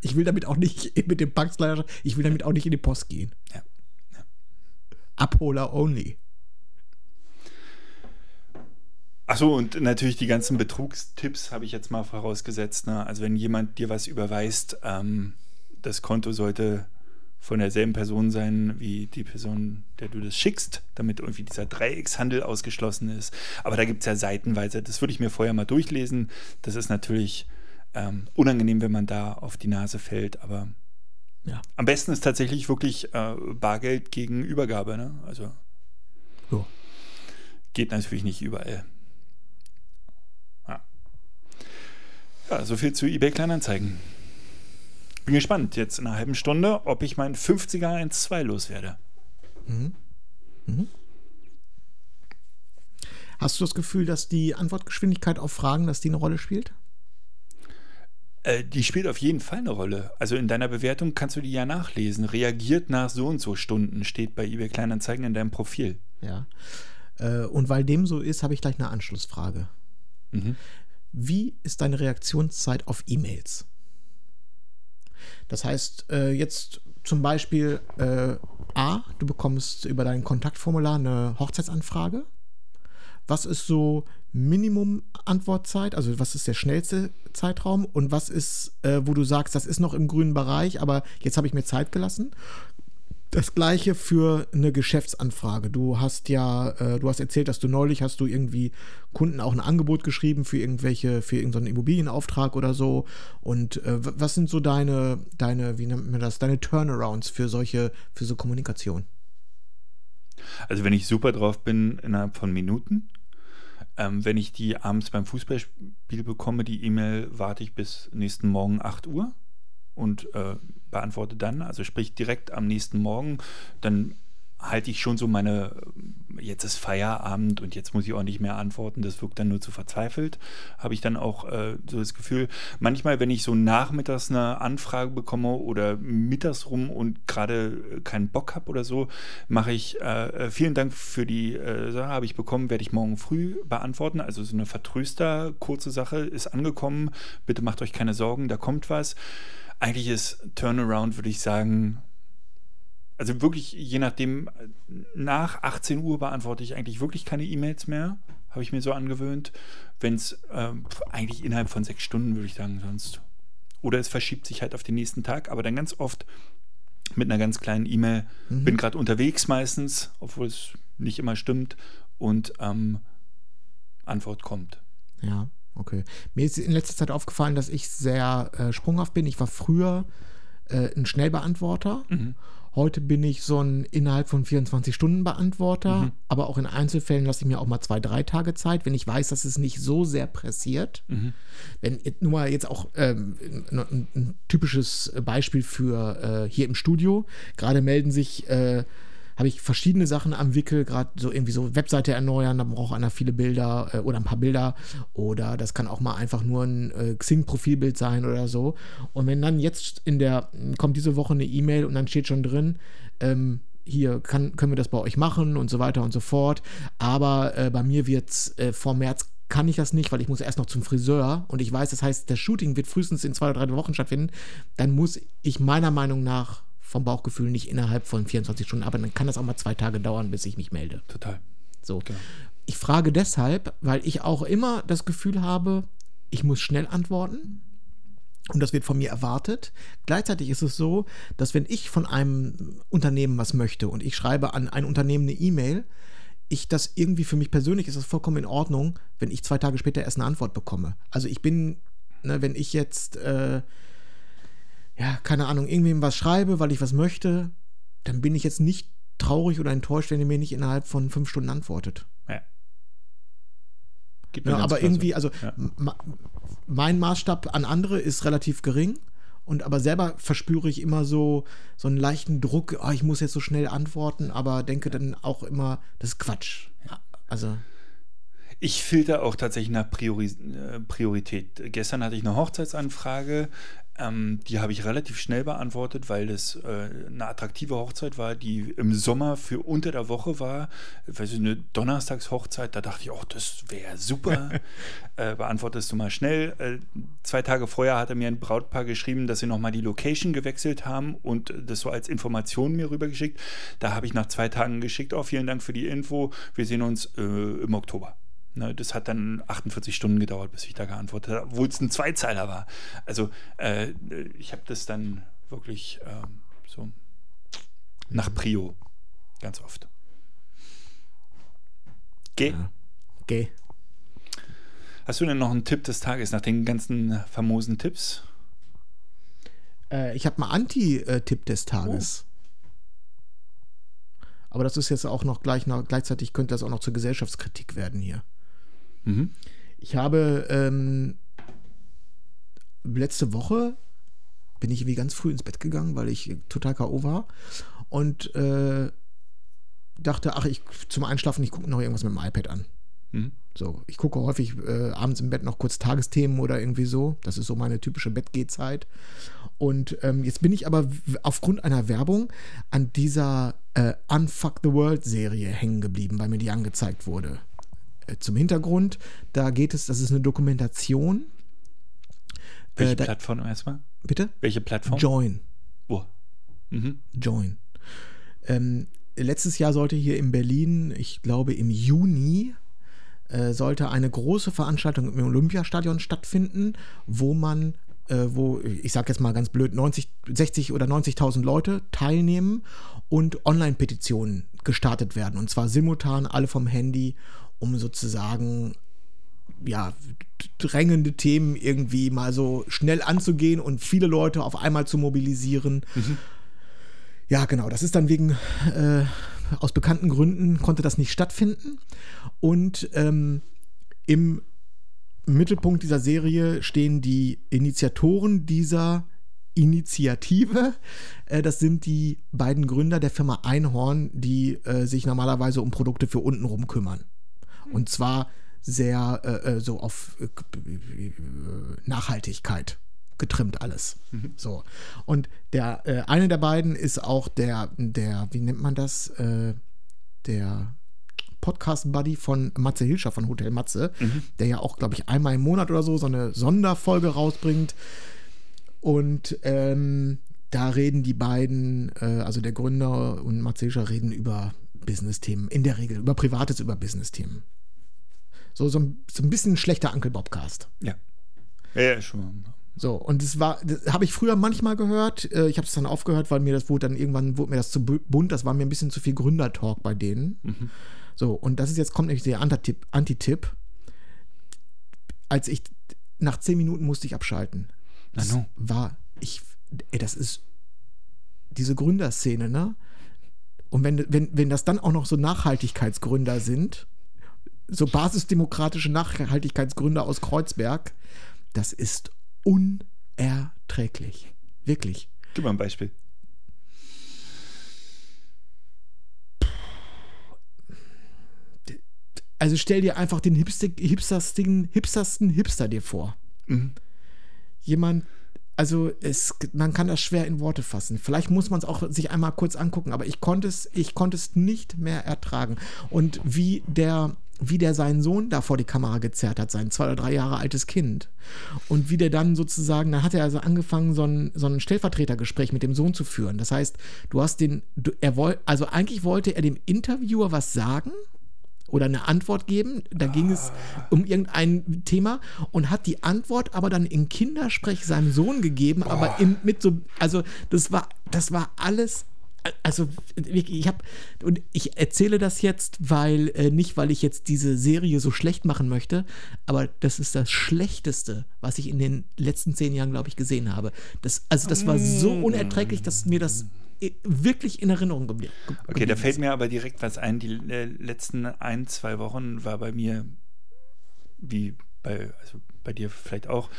ich will damit auch nicht mit dem Pax Kleiderschrank, ich will damit auch nicht in die Post gehen. Ja. Abholer only. Achso, und natürlich die ganzen Betrugstipps habe ich jetzt mal vorausgesetzt. Ne? Also wenn jemand dir was überweist, ähm, das Konto sollte von derselben Person sein wie die Person, der du das schickst, damit irgendwie dieser Dreieckshandel ausgeschlossen ist. Aber da gibt es ja seitenweise, das würde ich mir vorher mal durchlesen. Das ist natürlich ähm, unangenehm, wenn man da auf die Nase fällt, aber Ja. am besten ist tatsächlich wirklich äh, Bargeld gegen Übergabe. Ne? Also Ja. geht natürlich nicht überall. Ja so viel zu eBay Kleinanzeigen. Bin gespannt jetzt in einer halben Stunde, ob ich meinen 50er 1.2 loswerde. Hast du das Gefühl, dass die Antwortgeschwindigkeit auf Fragen, dass die eine Rolle spielt? Äh, die spielt auf jeden Fall eine Rolle. Also in deiner Bewertung kannst du die ja nachlesen. Reagiert nach so und so Stunden steht bei eBay Kleinanzeigen in deinem Profil. Ja. Äh, und weil dem so ist, habe ich gleich eine Anschlussfrage. Mhm. Wie ist deine Reaktionszeit auf E-Mails? Das heißt, äh, jetzt zum Beispiel äh, A, du bekommst über dein Kontaktformular eine Hochzeitsanfrage. Was ist so Minimum Antwortzeit? Also was ist der schnellste Zeitraum? Und was ist, äh, wo du sagst, das ist noch im grünen Bereich, aber jetzt habe ich mir Zeit gelassen? Das gleiche für eine Geschäftsanfrage. Du hast ja, äh, du hast erzählt, dass du neulich hast du irgendwie Kunden auch ein Angebot geschrieben für irgendwelche, für irgendeinen Immobilienauftrag oder so. Und äh, was sind so deine, deine, wie nennt man das, deine Turnarounds für solche, für so Kommunikation? Also wenn ich super drauf bin, innerhalb von Minuten. Ähm, wenn ich die abends beim Fußballspiel bekomme, die E-Mail, warte ich bis nächsten Morgen 8 Uhr und äh, beantworte dann, also sprich direkt am nächsten Morgen, dann halte ich schon so meine, jetzt ist Feierabend und jetzt muss ich auch nicht mehr antworten, das wirkt dann nur zu verzweifelt, habe ich dann auch äh, so das Gefühl, manchmal, wenn ich so nachmittags eine Anfrage bekomme oder mittags rum und gerade äh, keinen Bock habe oder so, mache ich, äh, äh, vielen Dank für die äh, Sache, habe ich bekommen, werde ich morgen früh beantworten, also so eine Vertröster, kurze Sache ist angekommen, bitte macht euch keine Sorgen, da kommt was. Eigentlich ist Turnaround, würde ich sagen, also wirklich, je nachdem, nach 18 Uhr beantworte ich eigentlich wirklich keine E-Mails mehr. Habe ich mir so angewöhnt. Wenn es ähm, eigentlich innerhalb von sechs Stunden, würde ich sagen, sonst. Oder es verschiebt sich halt auf den nächsten Tag, aber dann ganz oft mit einer ganz kleinen E-Mail. Bin gerade unterwegs meistens, obwohl es nicht immer stimmt. Und ähm, Antwort kommt. Ja, okay. Mir ist in letzter Zeit aufgefallen, dass ich sehr äh, sprunghaft bin. Ich war früher äh, ein Schnellbeantworter. Heute bin ich so ein innerhalb von 24 Stunden Beantworter, aber auch in Einzelfällen lasse ich mir auch mal zwei, drei Tage Zeit, wenn ich weiß, dass es nicht so sehr pressiert. Wenn jetzt nur mal jetzt auch ähm, ein, ein, ein typisches Beispiel für äh, hier im Studio, gerade melden sich, äh, habe ich verschiedene Sachen am Wickel, gerade so irgendwie so Webseite erneuern, da braucht einer viele Bilder äh, oder ein paar Bilder oder das kann auch mal einfach nur ein äh, Xing-Profilbild sein oder so. Und wenn dann jetzt in der, kommt diese Woche eine E-Mail und dann steht schon drin, ähm, hier kann, können wir das bei euch machen und so weiter und so fort. Aber äh, bei mir wird es äh, vor März kann ich das nicht, weil ich muss erst noch zum Friseur und ich weiß, das heißt, das Shooting wird frühestens in zwei oder drei Wochen stattfinden. Dann muss ich meiner Meinung nach vom Bauchgefühl nicht innerhalb von 24 Stunden arbeiten. Dann kann das auch mal zwei Tage dauern, bis ich mich melde. Total. So. Genau. Ich frage deshalb, weil ich auch immer das Gefühl habe, ich muss schnell antworten. Und das wird von mir erwartet. Gleichzeitig ist es so, dass wenn ich von einem Unternehmen was möchte und ich schreibe an ein Unternehmen eine E-Mail, ich das irgendwie für mich persönlich ist das vollkommen in Ordnung, wenn ich zwei Tage später erst eine Antwort bekomme. Also ich bin, ne, wenn ich jetzt, äh, ja, keine Ahnung, irgendwem was schreibe, weil ich was möchte, dann bin ich jetzt nicht traurig oder enttäuscht, wenn er mir nicht innerhalb von fünf Stunden antwortet. Ja. Ja, aber irgendwie, also Ja. mein Maßstab an andere ist relativ gering. Und aber selber verspüre ich immer so, so einen leichten Druck, ah, ich muss jetzt so schnell antworten, aber denke dann auch immer, das ist Quatsch. Also, Ich filter auch tatsächlich nach Priori äh, Priorität. Gestern hatte ich eine Hochzeitsanfrage, ähm, die habe ich relativ schnell beantwortet, weil das äh, eine attraktive Hochzeit war, die im Sommer für unter der Woche war. Weiß ich, eine Donnerstagshochzeit, da dachte ich, oh, das wäre super. äh, beantwortest du mal schnell. Äh, zwei Tage vorher hatte mir ein Brautpaar geschrieben, dass sie nochmal die Location gewechselt haben und das so als Information mir rübergeschickt. Da habe ich nach zwei Tagen geschickt, oh, vielen Dank für die Info, wir sehen uns äh, im Oktober. Ne, das hat dann 48 Stunden gedauert, bis ich da geantwortet habe, obwohl es ein Zweizeiler war. Also äh, ich habe das dann wirklich ähm, so nach Prio ganz oft. Geh. okay. Hast du denn noch einen Tipp des Tages nach den ganzen famosen Tipps? Äh, ich habe mal Anti-Tipp des Tages. Aber das ist jetzt auch noch gleich, noch, gleichzeitig könnte das auch noch zur Gesellschaftskritik werden hier. Mhm. Ich habe ähm, letzte Woche bin ich irgendwie ganz früh ins Bett gegangen, weil ich total K.O. war und äh, dachte, ach, ich zum Einschlafen, ich gucke noch irgendwas mit dem iPad an. Mhm. So, ich gucke häufig äh, abends im Bett noch kurz Tagesthemen oder irgendwie so. Das ist so meine typische Bettgehzeit. Und ähm, jetzt bin ich aber aufgrund einer Werbung an dieser äh, Unfuck the World Serie hängen geblieben, weil mir die angezeigt wurde. Äh, zum Hintergrund, da geht es, das ist eine Dokumentation. Welche Äh, da, Plattform erstmal? bitte? Welche Plattform? Join. Oh. Mhm. Join. Ähm, letztes Jahr sollte hier in Berlin, ich glaube im Juni, äh, sollte eine große Veranstaltung im Olympiastadion stattfinden, wo man, äh, wo, ich sag jetzt mal ganz blöd, 90, 60 oder 90.000 Leute teilnehmen und Online-Petitionen gestartet werden. Und zwar simultan alle vom Handy, um sozusagen ja, drängende Themen irgendwie mal so schnell anzugehen und viele Leute auf einmal zu mobilisieren. Ja, genau, das ist dann wegen, äh, aus bekannten Gründen konnte das nicht stattfinden. Und ähm, im Mittelpunkt dieser Serie stehen die Initiatoren dieser Initiative. Äh, das sind die beiden Gründer der Firma Einhorn, die äh, sich normalerweise um Produkte für untenrum kümmern. Und zwar sehr äh, äh, so auf äh, Nachhaltigkeit getrimmt alles. So. Und der äh, eine der beiden ist auch der, der, wie nennt man das? Äh, der Podcast-Buddy von Matze Hilscher von Hotel Matze, der ja auch, glaube ich, einmal im Monat oder so so eine Sonderfolge rausbringt. Und ähm, da reden die beiden, äh, also der Gründer und Matze Hilscher, reden über Business-Themen, in der Regel über Privates, über Business-Themen. So, so, ein- so ein bisschen schlechter Uncle Bobcast. Ja. Ja, schon mal. So, und das war, das habe ich früher manchmal gehört. Äh, Ich habe es dann aufgehört, weil mir das wurde dann irgendwann wurde mir das zu bu- bunt, das war mir ein bisschen zu viel Gründertalk bei denen. So, und das ist jetzt kommt nämlich der Antitipp, Antitipp. Als ich nach zehn Minuten musste ich abschalten. Das war, ich, ey, das ist diese Gründerszene, ne? Und wenn, wenn, wenn das dann auch noch so Nachhaltigkeitsgründer sind, so basisdemokratische Nachhaltigkeitsgründe aus Kreuzberg, das ist unerträglich. Wirklich. Gib mal ein Beispiel. Also stell dir einfach den Hipster, hipstersten, hipstersten Hipster dir vor. Mhm. Jemand, also es, man kann das schwer in Worte fassen. Vielleicht muss man es auch sich einmal kurz angucken, aber ich konnte es, ich konnte es nicht mehr ertragen. Und wie der wie der seinen Sohn da vor die Kamera gezerrt hat, sein zwei oder drei Jahre altes Kind. Und wie der dann sozusagen, dann hat er also angefangen, so ein, so ein Stellvertretergespräch mit dem Sohn zu führen. Das heißt, du hast den, du, er wollte, also eigentlich wollte er dem Interviewer was sagen oder eine Antwort geben. Da ging es um irgendein Thema und hat die Antwort aber dann in Kindersprech seinem Sohn gegeben, aber in, mit so, also das war, das war alles. Also ich habe und ich erzähle das jetzt, weil äh, nicht, weil ich jetzt diese Serie so schlecht machen möchte, aber das ist das Schlechteste, was ich in den letzten zehn Jahren, glaube ich, gesehen habe. Das, also das war so unerträglich, dass mir das wirklich in Erinnerung geblieben. Okay, da fällt mir aber direkt was ein. Die äh, letzten ein, zwei Wochen war bei mir, wie bei, also bei dir vielleicht auch,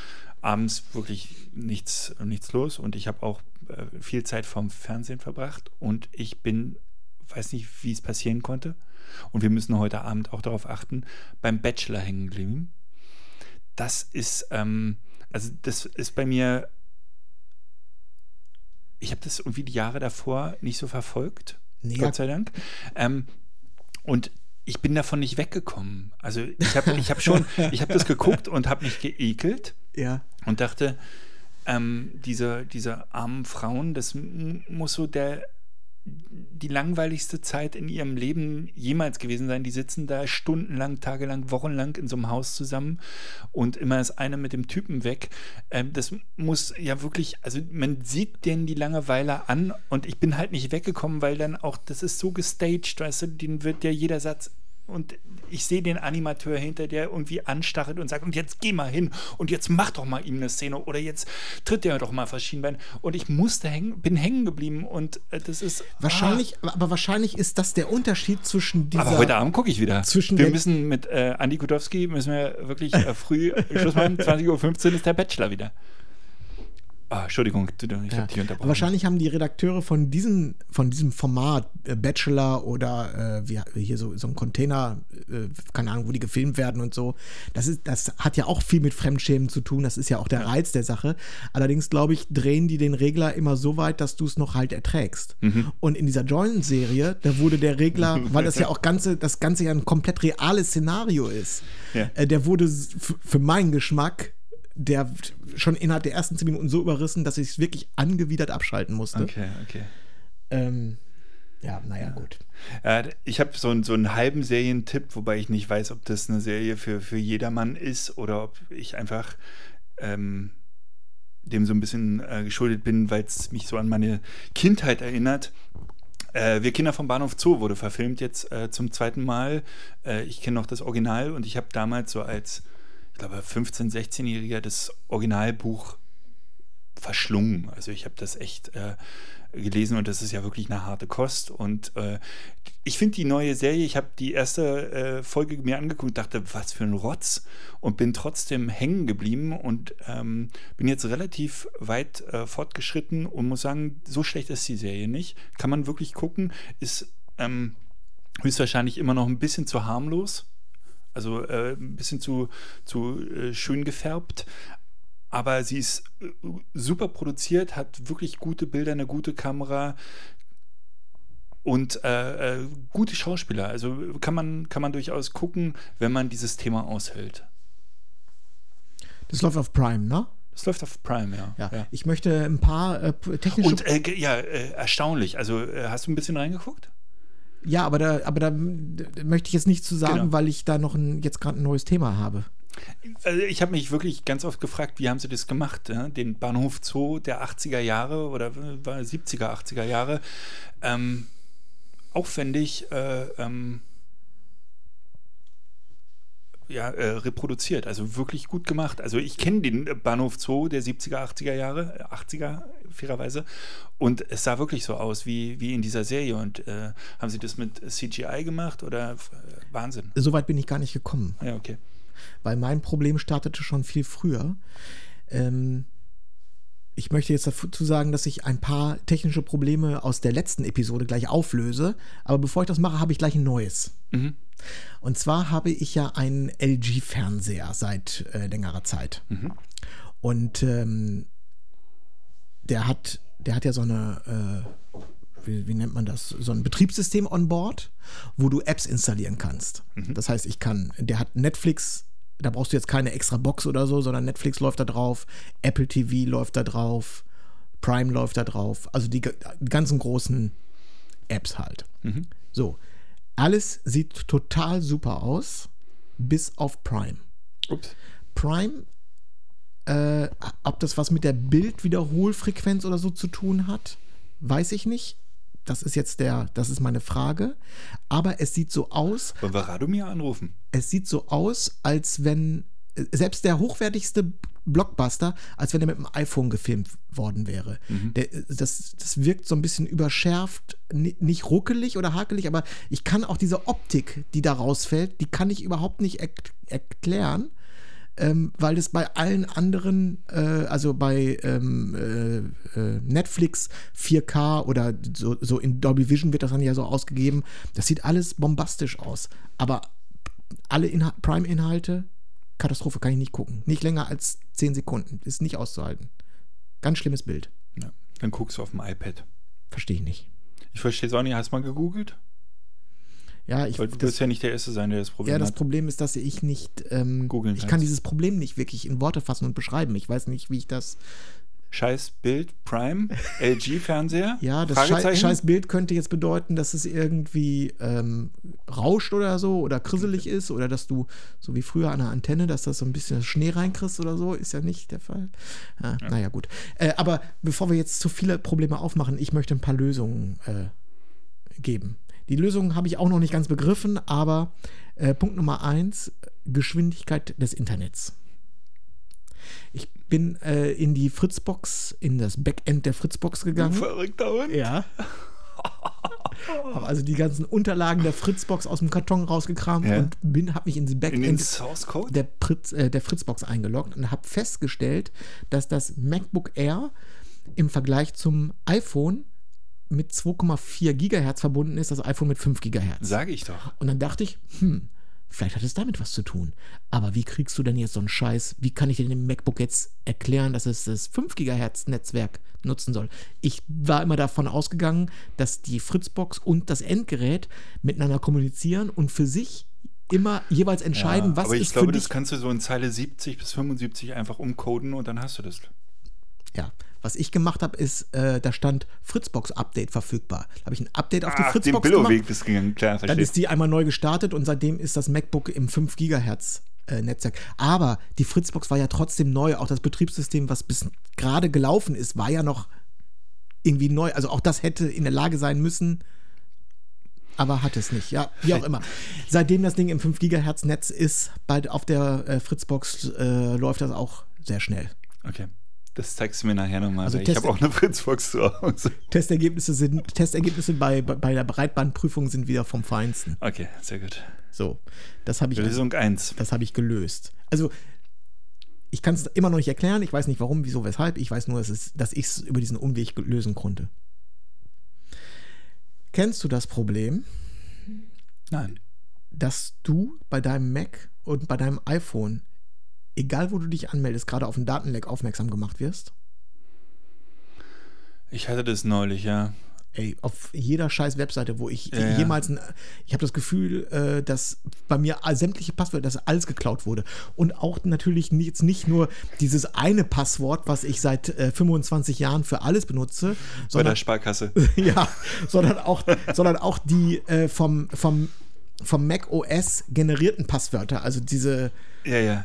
abends wirklich nichts, nichts los und ich habe auch viel Zeit vorm Fernsehen verbracht und ich bin, weiß nicht, wie es passieren konnte. Und wir müssen heute Abend auch darauf achten, beim Bachelor hängen geblieben. Das ist, ähm, also das ist bei mir ich habe das irgendwie die Jahre davor nicht so verfolgt, Nee, Gott sei Dank. Ähm, und ich bin davon nicht weggekommen. Also ich habe ich hab schon, ich habe das geguckt und habe mich geekelt Ja. und dachte, ähm, diese, diese armen Frauen, das muss so der die langweiligste Zeit in ihrem Leben jemals gewesen sein. Die sitzen da stundenlang, tagelang, wochenlang in so einem Haus zusammen und immer ist einer mit dem Typen weg. Ähm, das muss ja wirklich, also man sieht denen die Langeweile an und ich bin halt nicht weggekommen, weil dann auch, das ist so gestaged, weißt du, den wird ja jeder Satz und ich sehe den Animateur hinter, der irgendwie anstachelt und sagt, und jetzt geh mal hin und jetzt mach doch mal ihm eine Szene oder jetzt tritt der doch mal Verschienbein. Und ich musste hängen, bin hängen geblieben und äh, das ist. Wahrscheinlich, aber wahrscheinlich ist das der Unterschied zwischen Ah, dieser. aber heute Abend gucke ich wieder. Zwischen wir müssen mit äh, Andi Kudowski, müssen wir wirklich äh, früh Schluss machen. 20.15 Uhr ist der Bachelor wieder. Ah, Entschuldigung, ich Ja. habe dich unterbrochen. Wahrscheinlich haben die Redakteure von diesem, von diesem Format, äh, Bachelor oder äh, wie, hier so, so ein Container, äh, keine Ahnung, wo die gefilmt werden und so, das, ist, das hat ja auch viel mit Fremdschämen zu tun. Das ist ja auch der Reiz der Sache. Allerdings, glaube ich, drehen die den Regler immer so weit, dass du es noch halt erträgst. Mhm. Und in dieser Joint-Serie, da wurde der Regler, weil das ja auch ganze, das Ganze ja ein komplett reales Szenario ist, Ja. äh, der wurde für meinen Geschmack der schon innerhalb der ersten zehn Minuten so überrissen, dass ich es wirklich angewidert abschalten musste. Okay, okay. Ähm, ja, naja, gut. Äh, ich habe so, einen- so einen halben Serientipp, wobei ich nicht weiß, ob das eine Serie für, für jedermann ist oder ob ich einfach ähm, dem so ein bisschen äh, geschuldet bin, weil es mich so an meine Kindheit erinnert. Äh, Wir Kinder vom Bahnhof Zoo wurde verfilmt jetzt äh, zum zweiten Mal. Äh, ich kenne noch das Original und ich habe damals so als, glaube, 15-, 16-Jähriger das Originalbuch verschlungen. Also ich habe das echt äh, gelesen und das ist ja wirklich eine harte Kost. Und äh, ich finde die neue Serie, ich habe die erste äh, Folge mir angeguckt dachte, was für ein Rotz und bin trotzdem hängen geblieben und ähm, bin jetzt relativ weit äh, fortgeschritten und muss sagen, so schlecht ist die Serie nicht. Kann man wirklich gucken, ist ähm, höchstwahrscheinlich immer noch ein bisschen zu harmlos. Also äh, ein bisschen zu, zu äh, schön gefärbt, aber sie ist äh, super produziert, hat wirklich gute Bilder, eine gute Kamera und äh, äh, gute Schauspieler. Also kann man, kann man durchaus gucken, wenn man dieses Thema aushält. Das läuft auf Prime, ne? Das läuft auf Prime, ja. Ja. Ich möchte ein paar äh, technische. Und äh, ja, äh, erstaunlich. Also hast du ein bisschen reingeguckt? Ja, aber da, aber da möchte ich jetzt nichts zu sagen, Genau. weil ich da noch ein, jetzt gerade ein neues Thema habe. Also ich habe mich wirklich ganz oft gefragt, wie haben sie das gemacht? Ja? Den Bahnhof Zoo der 80er Jahre oder äh, war 70er, 80er Jahre. Ähm, aufwendig äh, ähm, ja, äh, reproduziert, also wirklich gut gemacht. Also ich kenne den Bahnhof Zoo der 70er, 80er Jahre, äh, 80er fairerweise und es sah wirklich so aus wie, wie in dieser Serie und äh, haben sie das mit CGI gemacht oder äh, Wahnsinn? Soweit bin ich gar nicht gekommen. Ja, okay. weil mein Problem startete schon viel früher. Ähm, ich möchte jetzt dazu sagen, dass ich ein paar technische Probleme aus der letzten Episode gleich auflöse. Aber bevor ich das mache, habe ich gleich ein neues. Mhm. Und zwar habe ich ja einen LG-Fernseher seit äh, längerer Zeit. Und ähm, der hat, der hat ja so eine, äh, wie, wie nennt man das, so ein Betriebssystem on board, wo du Apps installieren kannst. Das heißt, ich kann, der hat Netflix, da brauchst du jetzt keine extra Box oder so, sondern Netflix läuft da drauf, Apple TV läuft da drauf, Prime läuft da drauf, also die, ga- die ganzen großen Apps halt. So, alles sieht total super aus, bis auf Prime. Ups. Prime, äh, ob das was mit der Bildwiederholfrequenz oder so zu tun hat, weiß ich nicht. Das ist jetzt der, das ist meine Frage. Aber es sieht so aus, Wollen wir Radomir anrufen? es sieht so aus, als wenn selbst der hochwertigste Blockbuster, als wenn er mit dem iPhone gefilmt worden wäre. Der, äh, das, das wirkt so ein bisschen überschärft, ni- nicht ruckelig oder hakelig, aber ich kann auch diese Optik, die da rausfällt, die kann ich überhaupt nicht erk erklären. Ähm, weil das bei allen anderen, äh, also bei ähm, äh, äh, Netflix 4K oder so, so in Dolby Vision wird das dann ja so ausgegeben, das sieht alles bombastisch aus. Aber alle Inha Prime-Inhalte, Katastrophe, kann ich nicht gucken. Nicht länger als 10 Sekunden. Ist nicht auszuhalten. Ganz schlimmes Bild. Ja. Dann guckst du auf dem iPad. Verstehe ich nicht. Ich verstehe es auch nicht. Hast du mal gegoogelt? Ja, ich, Weil du das, wirst ja nicht der Erste sein, der das Problem ja, das hat. Problem ist, dass ich nicht, ähm, Googeln ich kann kannst. dieses Problem nicht wirklich in Worte fassen und beschreiben. Ich weiß nicht, wie ich das, Scheiß Bild, Prime, LG-Fernseher? ja, das Schei Fragezeichen? scheiß Bild könnte jetzt bedeuten, dass es irgendwie ähm, rauscht oder so oder krisselig ist oder dass du, so wie früher an der Antenne, dass das so ein bisschen Schnee reinkriegst oder so, ist ja nicht der Fall. Ja, Naja, gut. Äh, aber bevor wir jetzt zu viele Probleme aufmachen, ich möchte ein paar Lösungen äh, geben. Die Lösungen habe ich auch noch nicht ganz begriffen, aber äh, Punkt Nummer eins, Geschwindigkeit des Internets. Ich bin äh, in die Fritzbox, in das Backend der Fritzbox gegangen. Verrückter Hund. Ja. Habe also die ganzen Unterlagen der Fritzbox aus dem Karton rausgekramt Ja. und bin, habe mich ins In Backend Code? der, Fritz, äh, der Fritzbox eingeloggt und habe festgestellt, dass das MacBook Air im Vergleich zum iPhone mit 2,4 Gigahertz verbunden ist, das iPhone mit 5 Gigahertz. Sage ich doch. Und dann dachte ich, hm, vielleicht hat es damit was zu tun. Aber wie kriegst du denn jetzt so einen Scheiß? Wie kann ich denn dem MacBook jetzt erklären, dass es das 5 Gigahertz Netzwerk nutzen soll? Ich war immer davon ausgegangen, dass die Fritzbox und das Endgerät miteinander kommunizieren und für sich immer jeweils entscheiden, Ja, was aber ich ist glaube, für das kannst du so in Zeile 70 bis 75 einfach umcoden und dann hast du das. Ja, was ich gemacht habe, ist, äh, da stand Fritzbox Update verfügbar. Da habe ich ein Update auf die Ach, den Fritzbox gemacht. Billo-Weg bist gegangen, klar, Dann verstehe. ist die einmal neu gestartet und seitdem ist das MacBook im 5 Gigahertz äh, Netzwerk. Aber die Fritzbox war ja trotzdem neu. Auch das Betriebssystem, was bis gerade gelaufen ist, war ja noch irgendwie neu. Also auch das hätte in der Lage sein müssen, aber hat es nicht. Ja, wie auch immer. Seitdem das Ding im 5 Gigahertz Netz ist, bei, auf der äh, Fritzbox äh, läuft das auch sehr schnell. Okay. Das zeigst du mir nachher nochmal. Also ich habe auch eine Fritzbox zu Hause. Testergebnisse sind Testergebnisse bei, bei, der Breitbandprüfung sind wieder vom Feinsten. Okay, sehr gut. So, das habe ich Lösung 1. Das habe ich gelöst. Also, ich kann es immer noch nicht erklären. Ich weiß nicht warum, wieso, weshalb. Ich weiß nur, dass, es, dass ich es über diesen Umweg lösen konnte. Kennst du das Problem, Nein. dass du bei deinem Mac und bei deinem iPhone, egal wo du dich anmeldest, gerade auf einen Datenleck aufmerksam gemacht wirst? Ich hatte das neulich, ja. Ey, auf jeder scheiß Webseite, wo ich Ja, jemals, ein, ich habe das Gefühl, äh, dass bei mir all- sämtliche Passwörter, dass alles geklaut wurde. Und auch natürlich jetzt nicht nur dieses eine Passwort, was ich seit äh, 25 Jahren für alles benutze, Bei der sondern, Sparkasse. ja, sondern auch, sondern auch die äh, vom, vom, vom Mac OS generierten Passwörter, also diese ja, ja.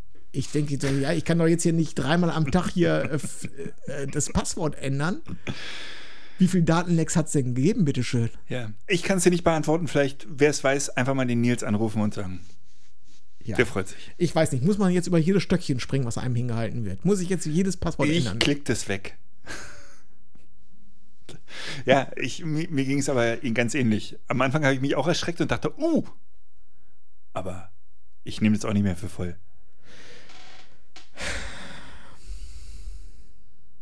999. Ja, Ja. selbst bei Sei- Seiten, die dieses Passwort haben, Das kannst du ignorieren. Pass, ach komm. Ja, aber das ist jetzt ja eben der Punkt. Wurden jetzt wirklich innerhalb des letzten Monats wurden äh, irgendwie auf sämtlichen Plattformen und überall alle Daten geklaut? Oder äh, ist das irgendwie ein Fehler im System und weil ich ich. Ich denke, so, ja, ich kann doch jetzt hier nicht dreimal am Tag hier äh, f- äh, das Passwort ändern. Wie viel Datenlecks hat es denn gegeben, bitteschön? Ja. Ich kann es dir nicht beantworten. Vielleicht, wer es weiß, einfach mal den Nils anrufen und sagen. Ja. Der freut sich. Ich weiß nicht, muss man jetzt über jedes Stöckchen springen, was einem hingehalten wird? Muss ich jetzt jedes Passwort Ich ändern? klick das weg. ja, ich, mir, mir ging es aber ganz ähnlich. Am Anfang habe ich mich auch erschreckt und dachte, uh, aber ich nehme das auch nicht mehr für voll.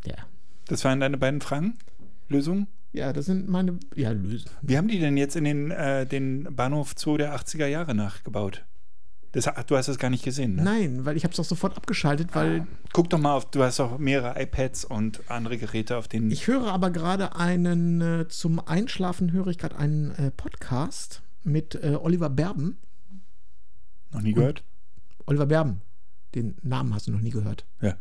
Ja. Das waren deine beiden Fragen? Lösungen? Ja, das sind meine. Ja, Lösen. Wie haben die denn jetzt in den, äh, den Bahnhof Zoo der 80er Jahre nachgebaut? Das, ach, du hast das gar nicht gesehen, ne? Nein, weil ich habe es doch sofort abgeschaltet, weil Guck doch mal auf, du hast auch mehrere iPads und andere Geräte, auf denen. ich höre aber gerade einen, äh, zum Einschlafen höre ich gerade einen äh, Podcast mit äh, Oliver Berben. noch nie gehört? Oliver Berben, den Namen hast du noch nie gehört. Ja.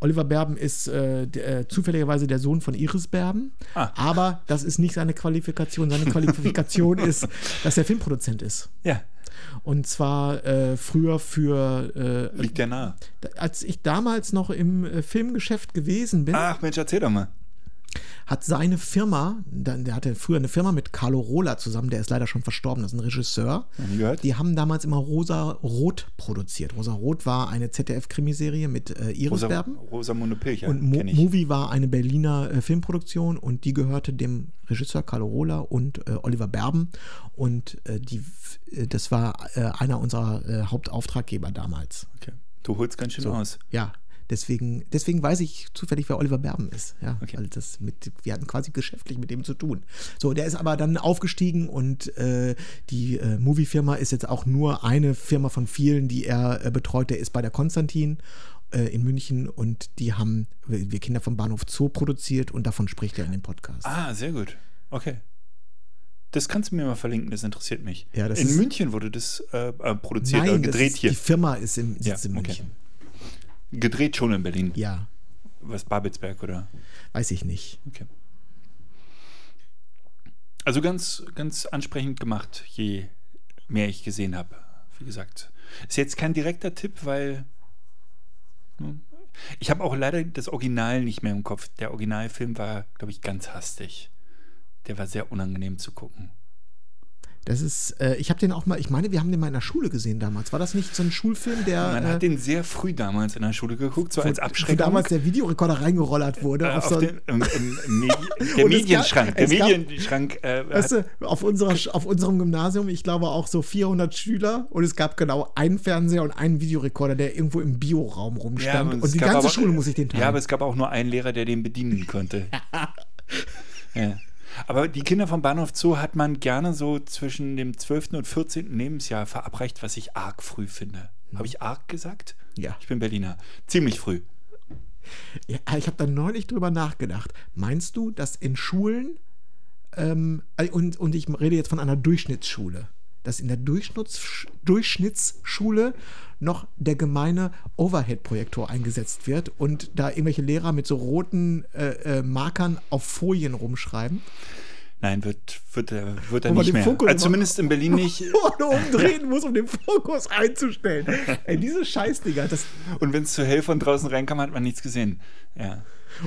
Oliver Berben ist äh, der, äh, zufälligerweise der Sohn von Iris Berben, Ah. aber das ist nicht seine Qualifikation. Seine Qualifikation ist, dass er Filmproduzent ist. Ja, Und zwar äh, früher für, äh, liegt ja nahe. als ich damals noch im äh, Filmgeschäft gewesen bin, Ach Mensch, erzähl doch mal. Hat seine Firma, der hatte früher eine Firma mit Carlo Rola zusammen, der ist leider schon verstorben, das ist ein Regisseur. Die haben damals immer Rosa Rot produziert. Rosa Rot war eine ZDF-Krimiserie mit äh, Iris Rosa, Berben. Rosamunde Pilcher, Und Mo. Movie war eine Berliner äh, Filmproduktion und die gehörte dem Regisseur Carlo Rola und äh, Oliver Berben. Und äh, die, äh, das war äh, einer unserer Hauptauftraggeber damals. Okay. Du holst ganz schön So. aus. Ja, deswegen, deswegen weiß ich zufällig, wer Oliver Berben ist. Ja, Okay. weil das mit, wir hatten quasi geschäftlich mit dem zu tun. So, der ist aber dann aufgestiegen und äh, die äh, Movie-Firma ist jetzt auch nur eine Firma von vielen, die er äh, betreut. Der ist bei der Konstantin äh, in München und die haben wir Kinder vom Bahnhof Zoo produziert und davon spricht er in dem Podcast. Ah, sehr gut. Okay. Das kannst du mir mal verlinken, das interessiert mich. Ja, das in München wurde das äh, äh, produziert, äh, das gedreht ist, hier. die Firma ist im, sitzt Ja, in okay. Gedreht schon in Berlin. Ja, Was, Babelsberg oder? weiß ich nicht. Okay. Also ganz, ganz ansprechend gemacht, je mehr ich gesehen habe. Wie gesagt. Ist jetzt kein direkter Tipp, weil. ne, Ich habe auch leider das Original nicht mehr im Kopf. Der Originalfilm war, glaube ich, ganz hastig. Der war sehr unangenehm zu gucken. Das ist, äh, ich habe den auch mal, ich meine, wir haben den mal in der Schule gesehen damals. War das nicht so ein Schulfilm, der. Man äh, hat den sehr früh damals in der Schule geguckt, so als wo Abschreckung. damals der Videorekorder reingerollert wurde. äh, auf so, den, im, im, Medi der Und es gab- Medienschrank. Der es gab- Medienschrank äh, weißt du, auf, unserer, auf unserem Gymnasium, ich glaube auch so 400 Schüler und es gab genau einen Fernseher und einen Videorekorder, der irgendwo im Bioraum rumstand. und und es die ganze aber- Schule muss sich den teilen. Ja, aber es gab auch nur einen Lehrer, der den bedienen konnte. ja. Aber die Kinder vom Bahnhof Zoo hat man gerne so zwischen dem 12. und 14. Lebensjahr verabreicht, was ich arg früh finde. Habe ich arg gesagt? Ja. Ich bin Berliner. Ziemlich früh. Ja, ich habe da neulich drüber nachgedacht. Meinst du, dass in Schulen, ähm, äh, und, und ich rede jetzt von einer Durchschnittsschule, dass in der Durchschnitts, Durchschnittsschule noch der gemeine Overhead-Projektor eingesetzt wird und da irgendwelche Lehrer mit so roten äh, äh, Markern auf Folien rumschreiben? Nein, wird, wird, er- wird er nicht mehr. Fokus Also zumindest in Berlin nicht. Man umdrehen muss, um den Fokus einzustellen. Ey, diese Scheißdinger, das, Und wenn es zu hell von draußen reinkam, hat man nichts gesehen. Ja.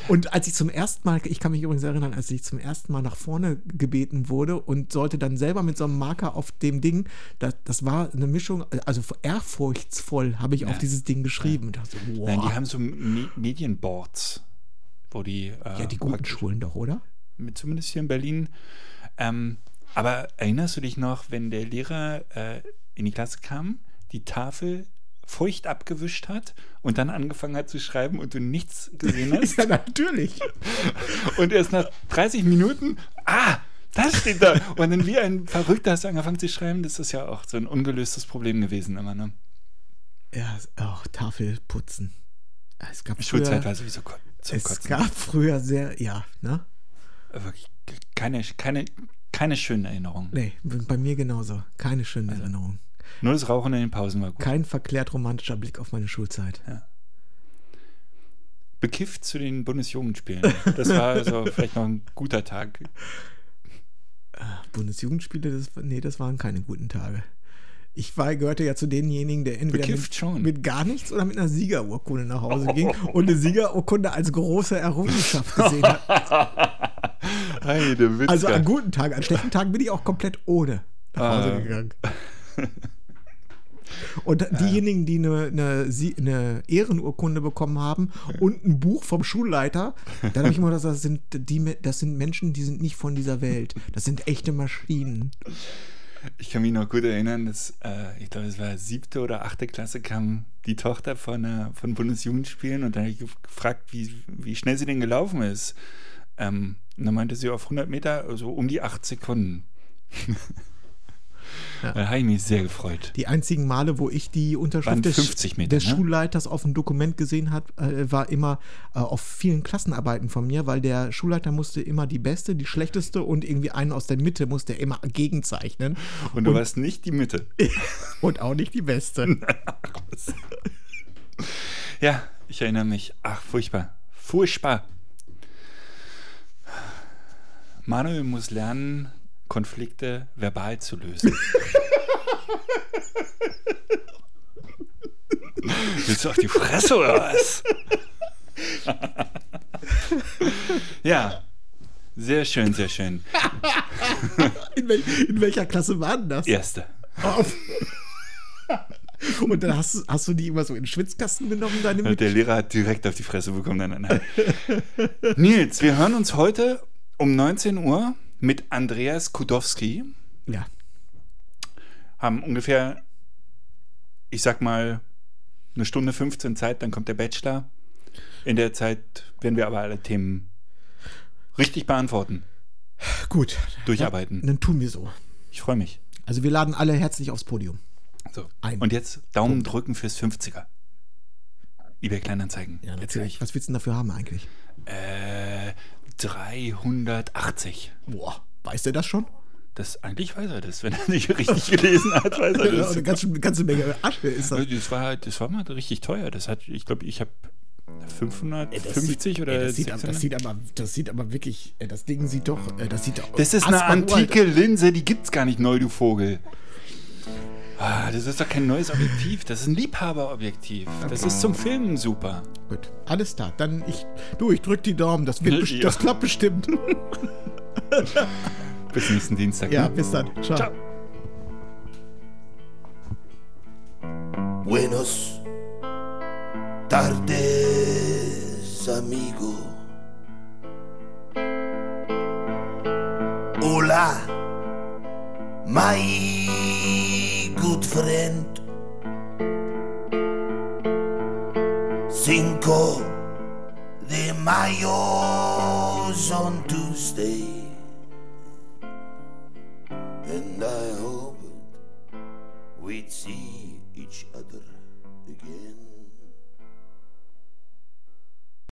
Und als ich zum ersten Mal, ich kann mich übrigens erinnern, als ich zum ersten Mal nach vorne gebeten wurde und sollte dann selber mit so einem Marker auf dem Ding, das, das war eine Mischung, also ehrfurchtsvoll habe ich auf dieses Ding geschrieben. Dachte, so, wow. Nein, die haben so Me Medienboards, wo die. Äh, ja, die guten Schulen doch, oder? mit- zumindest hier in Berlin. Ähm, aber erinnerst du dich noch, wenn der Lehrer äh, in die Klasse kam, die Tafel feucht abgewischt hat und dann angefangen hat zu schreiben und du nichts gesehen hast? Ja, natürlich. und erst nach 30 Minuten, ah, das steht da. Und dann wie ein Verrückter hast du angefangen zu schreiben. Das ist ja auch so ein ungelöstes Problem gewesen immer. Ne? Ja, auch Tafel putzen. Es gab Schulzeit früher, war sowieso zum es Kotzen. gab früher sehr, ja, ne? Wirklich keine, keine, keine schönen Erinnerungen. Nee, bei mir genauso. Keine schöne Also. Erinnerung. Nur das Rauchen in den Pausen war gut. Kein verklärt romantischer Blick auf meine Schulzeit. bekifft zu den Bundesjugendspielen. Das war also vielleicht noch ein guter Tag. Bundesjugendspiele, das, nee, das waren keine guten Tage. Ich war, gehörte ja zu denjenigen, der entweder mit, mit gar nichts oder mit einer Siegerurkunde nach Hause ging und eine Siegerurkunde als große Errungenschaft gesehen hat. Heide. Also an guten Tagen, an schlechten Tagen bin ich auch komplett ohne nach Hause Ah. gegangen. Und diejenigen, die eine, eine, eine Ehrenurkunde bekommen haben und ein Buch vom Schulleiter, dann habe ich immer gesagt, das sind, die, das sind Menschen, die sind nicht von dieser Welt. Das sind echte Maschinen. Ich kann mich noch gut erinnern, dass, äh, ich glaube, es war siebte oder achte Klasse, kam die Tochter von, äh, von Bundesjugendspielen und dann habe ich gef- gefragt, wie, wie schnell sie denn gelaufen ist. Ähm, und dann meinte sie auf 100 Meter, also um die acht Sekunden. Da habe ich mich sehr gefreut. Die einzigen Male, wo ich die Unterschrift des, 50 Meter, des ne? Schulleiters auf dem Dokument gesehen habe, äh, war immer äh, auf vielen Klassenarbeiten von mir, weil der Schulleiter musste immer die beste, die schlechteste und irgendwie einen aus der Mitte musste er immer gegenzeichnen. Und du warst nicht die Mitte. Und auch nicht die beste. Ja, ich erinnere mich. Ach, furchtbar. Furchtbar. Manuel muss lernen, Konflikte verbal zu lösen. Willst du auf die Fresse oder was? ja, sehr schön, sehr schön. In, wel in welcher Klasse war denn das? Erste. Auf. Und dann hast, du- hast du die immer so in den Schwitzkasten genommen, deine Mit der Lehrer hat direkt auf die Fresse bekommen. Nein, nein, nein. Nils, wir hören uns heute um 19 Uhr mit Andreas Kudowski. Ja. Haben ungefähr, ich sag mal, eine Stunde 15 Zeit, dann kommt der Bachelor. In der Zeit werden wir aber alle Themen richtig beantworten, Gut. durcharbeiten. Dann tun wir so. Ich freue mich. Also wir laden alle herzlich aufs Podium. So. Ein Und jetzt Daumen drücken fürs 50er. eBay Kleinanzeigen. Ja, jetzt natürlich. gleich. Was willst du denn dafür haben eigentlich? Äh, 380. Boah, weiß der das schon? Das eigentlich weiß er das, wenn er nicht richtig gelesen hat, weiß er Ja, das. eine ganze, ganze Menge Asche ist das. Das war, das war mal richtig teuer. Das hat, ich glaube, ich habe 550 oder Ey, das, sieht, aber- 600. das, sieht aber, das sieht aber wirklich, das Ding sieht doch, das sieht doch. Das ist eine antike Linse, die gibt's gar nicht neu, du Vogel. Ah, das ist doch kein neues Objektiv, das ist ein Liebhaberobjektiv. Das ist zum Filmen super. Gut, alles da. Dann ich, du, ich drück die Daumen. Das, wird, Ja. das klappt bestimmt. Bis nächsten Dienstag. ja, ne? bis dann. Ciao. Ciao. Buenos tardes, amigo. Hola, my good friend. Cinco de Mayo's on Tuesday. And I hope we'd see each other.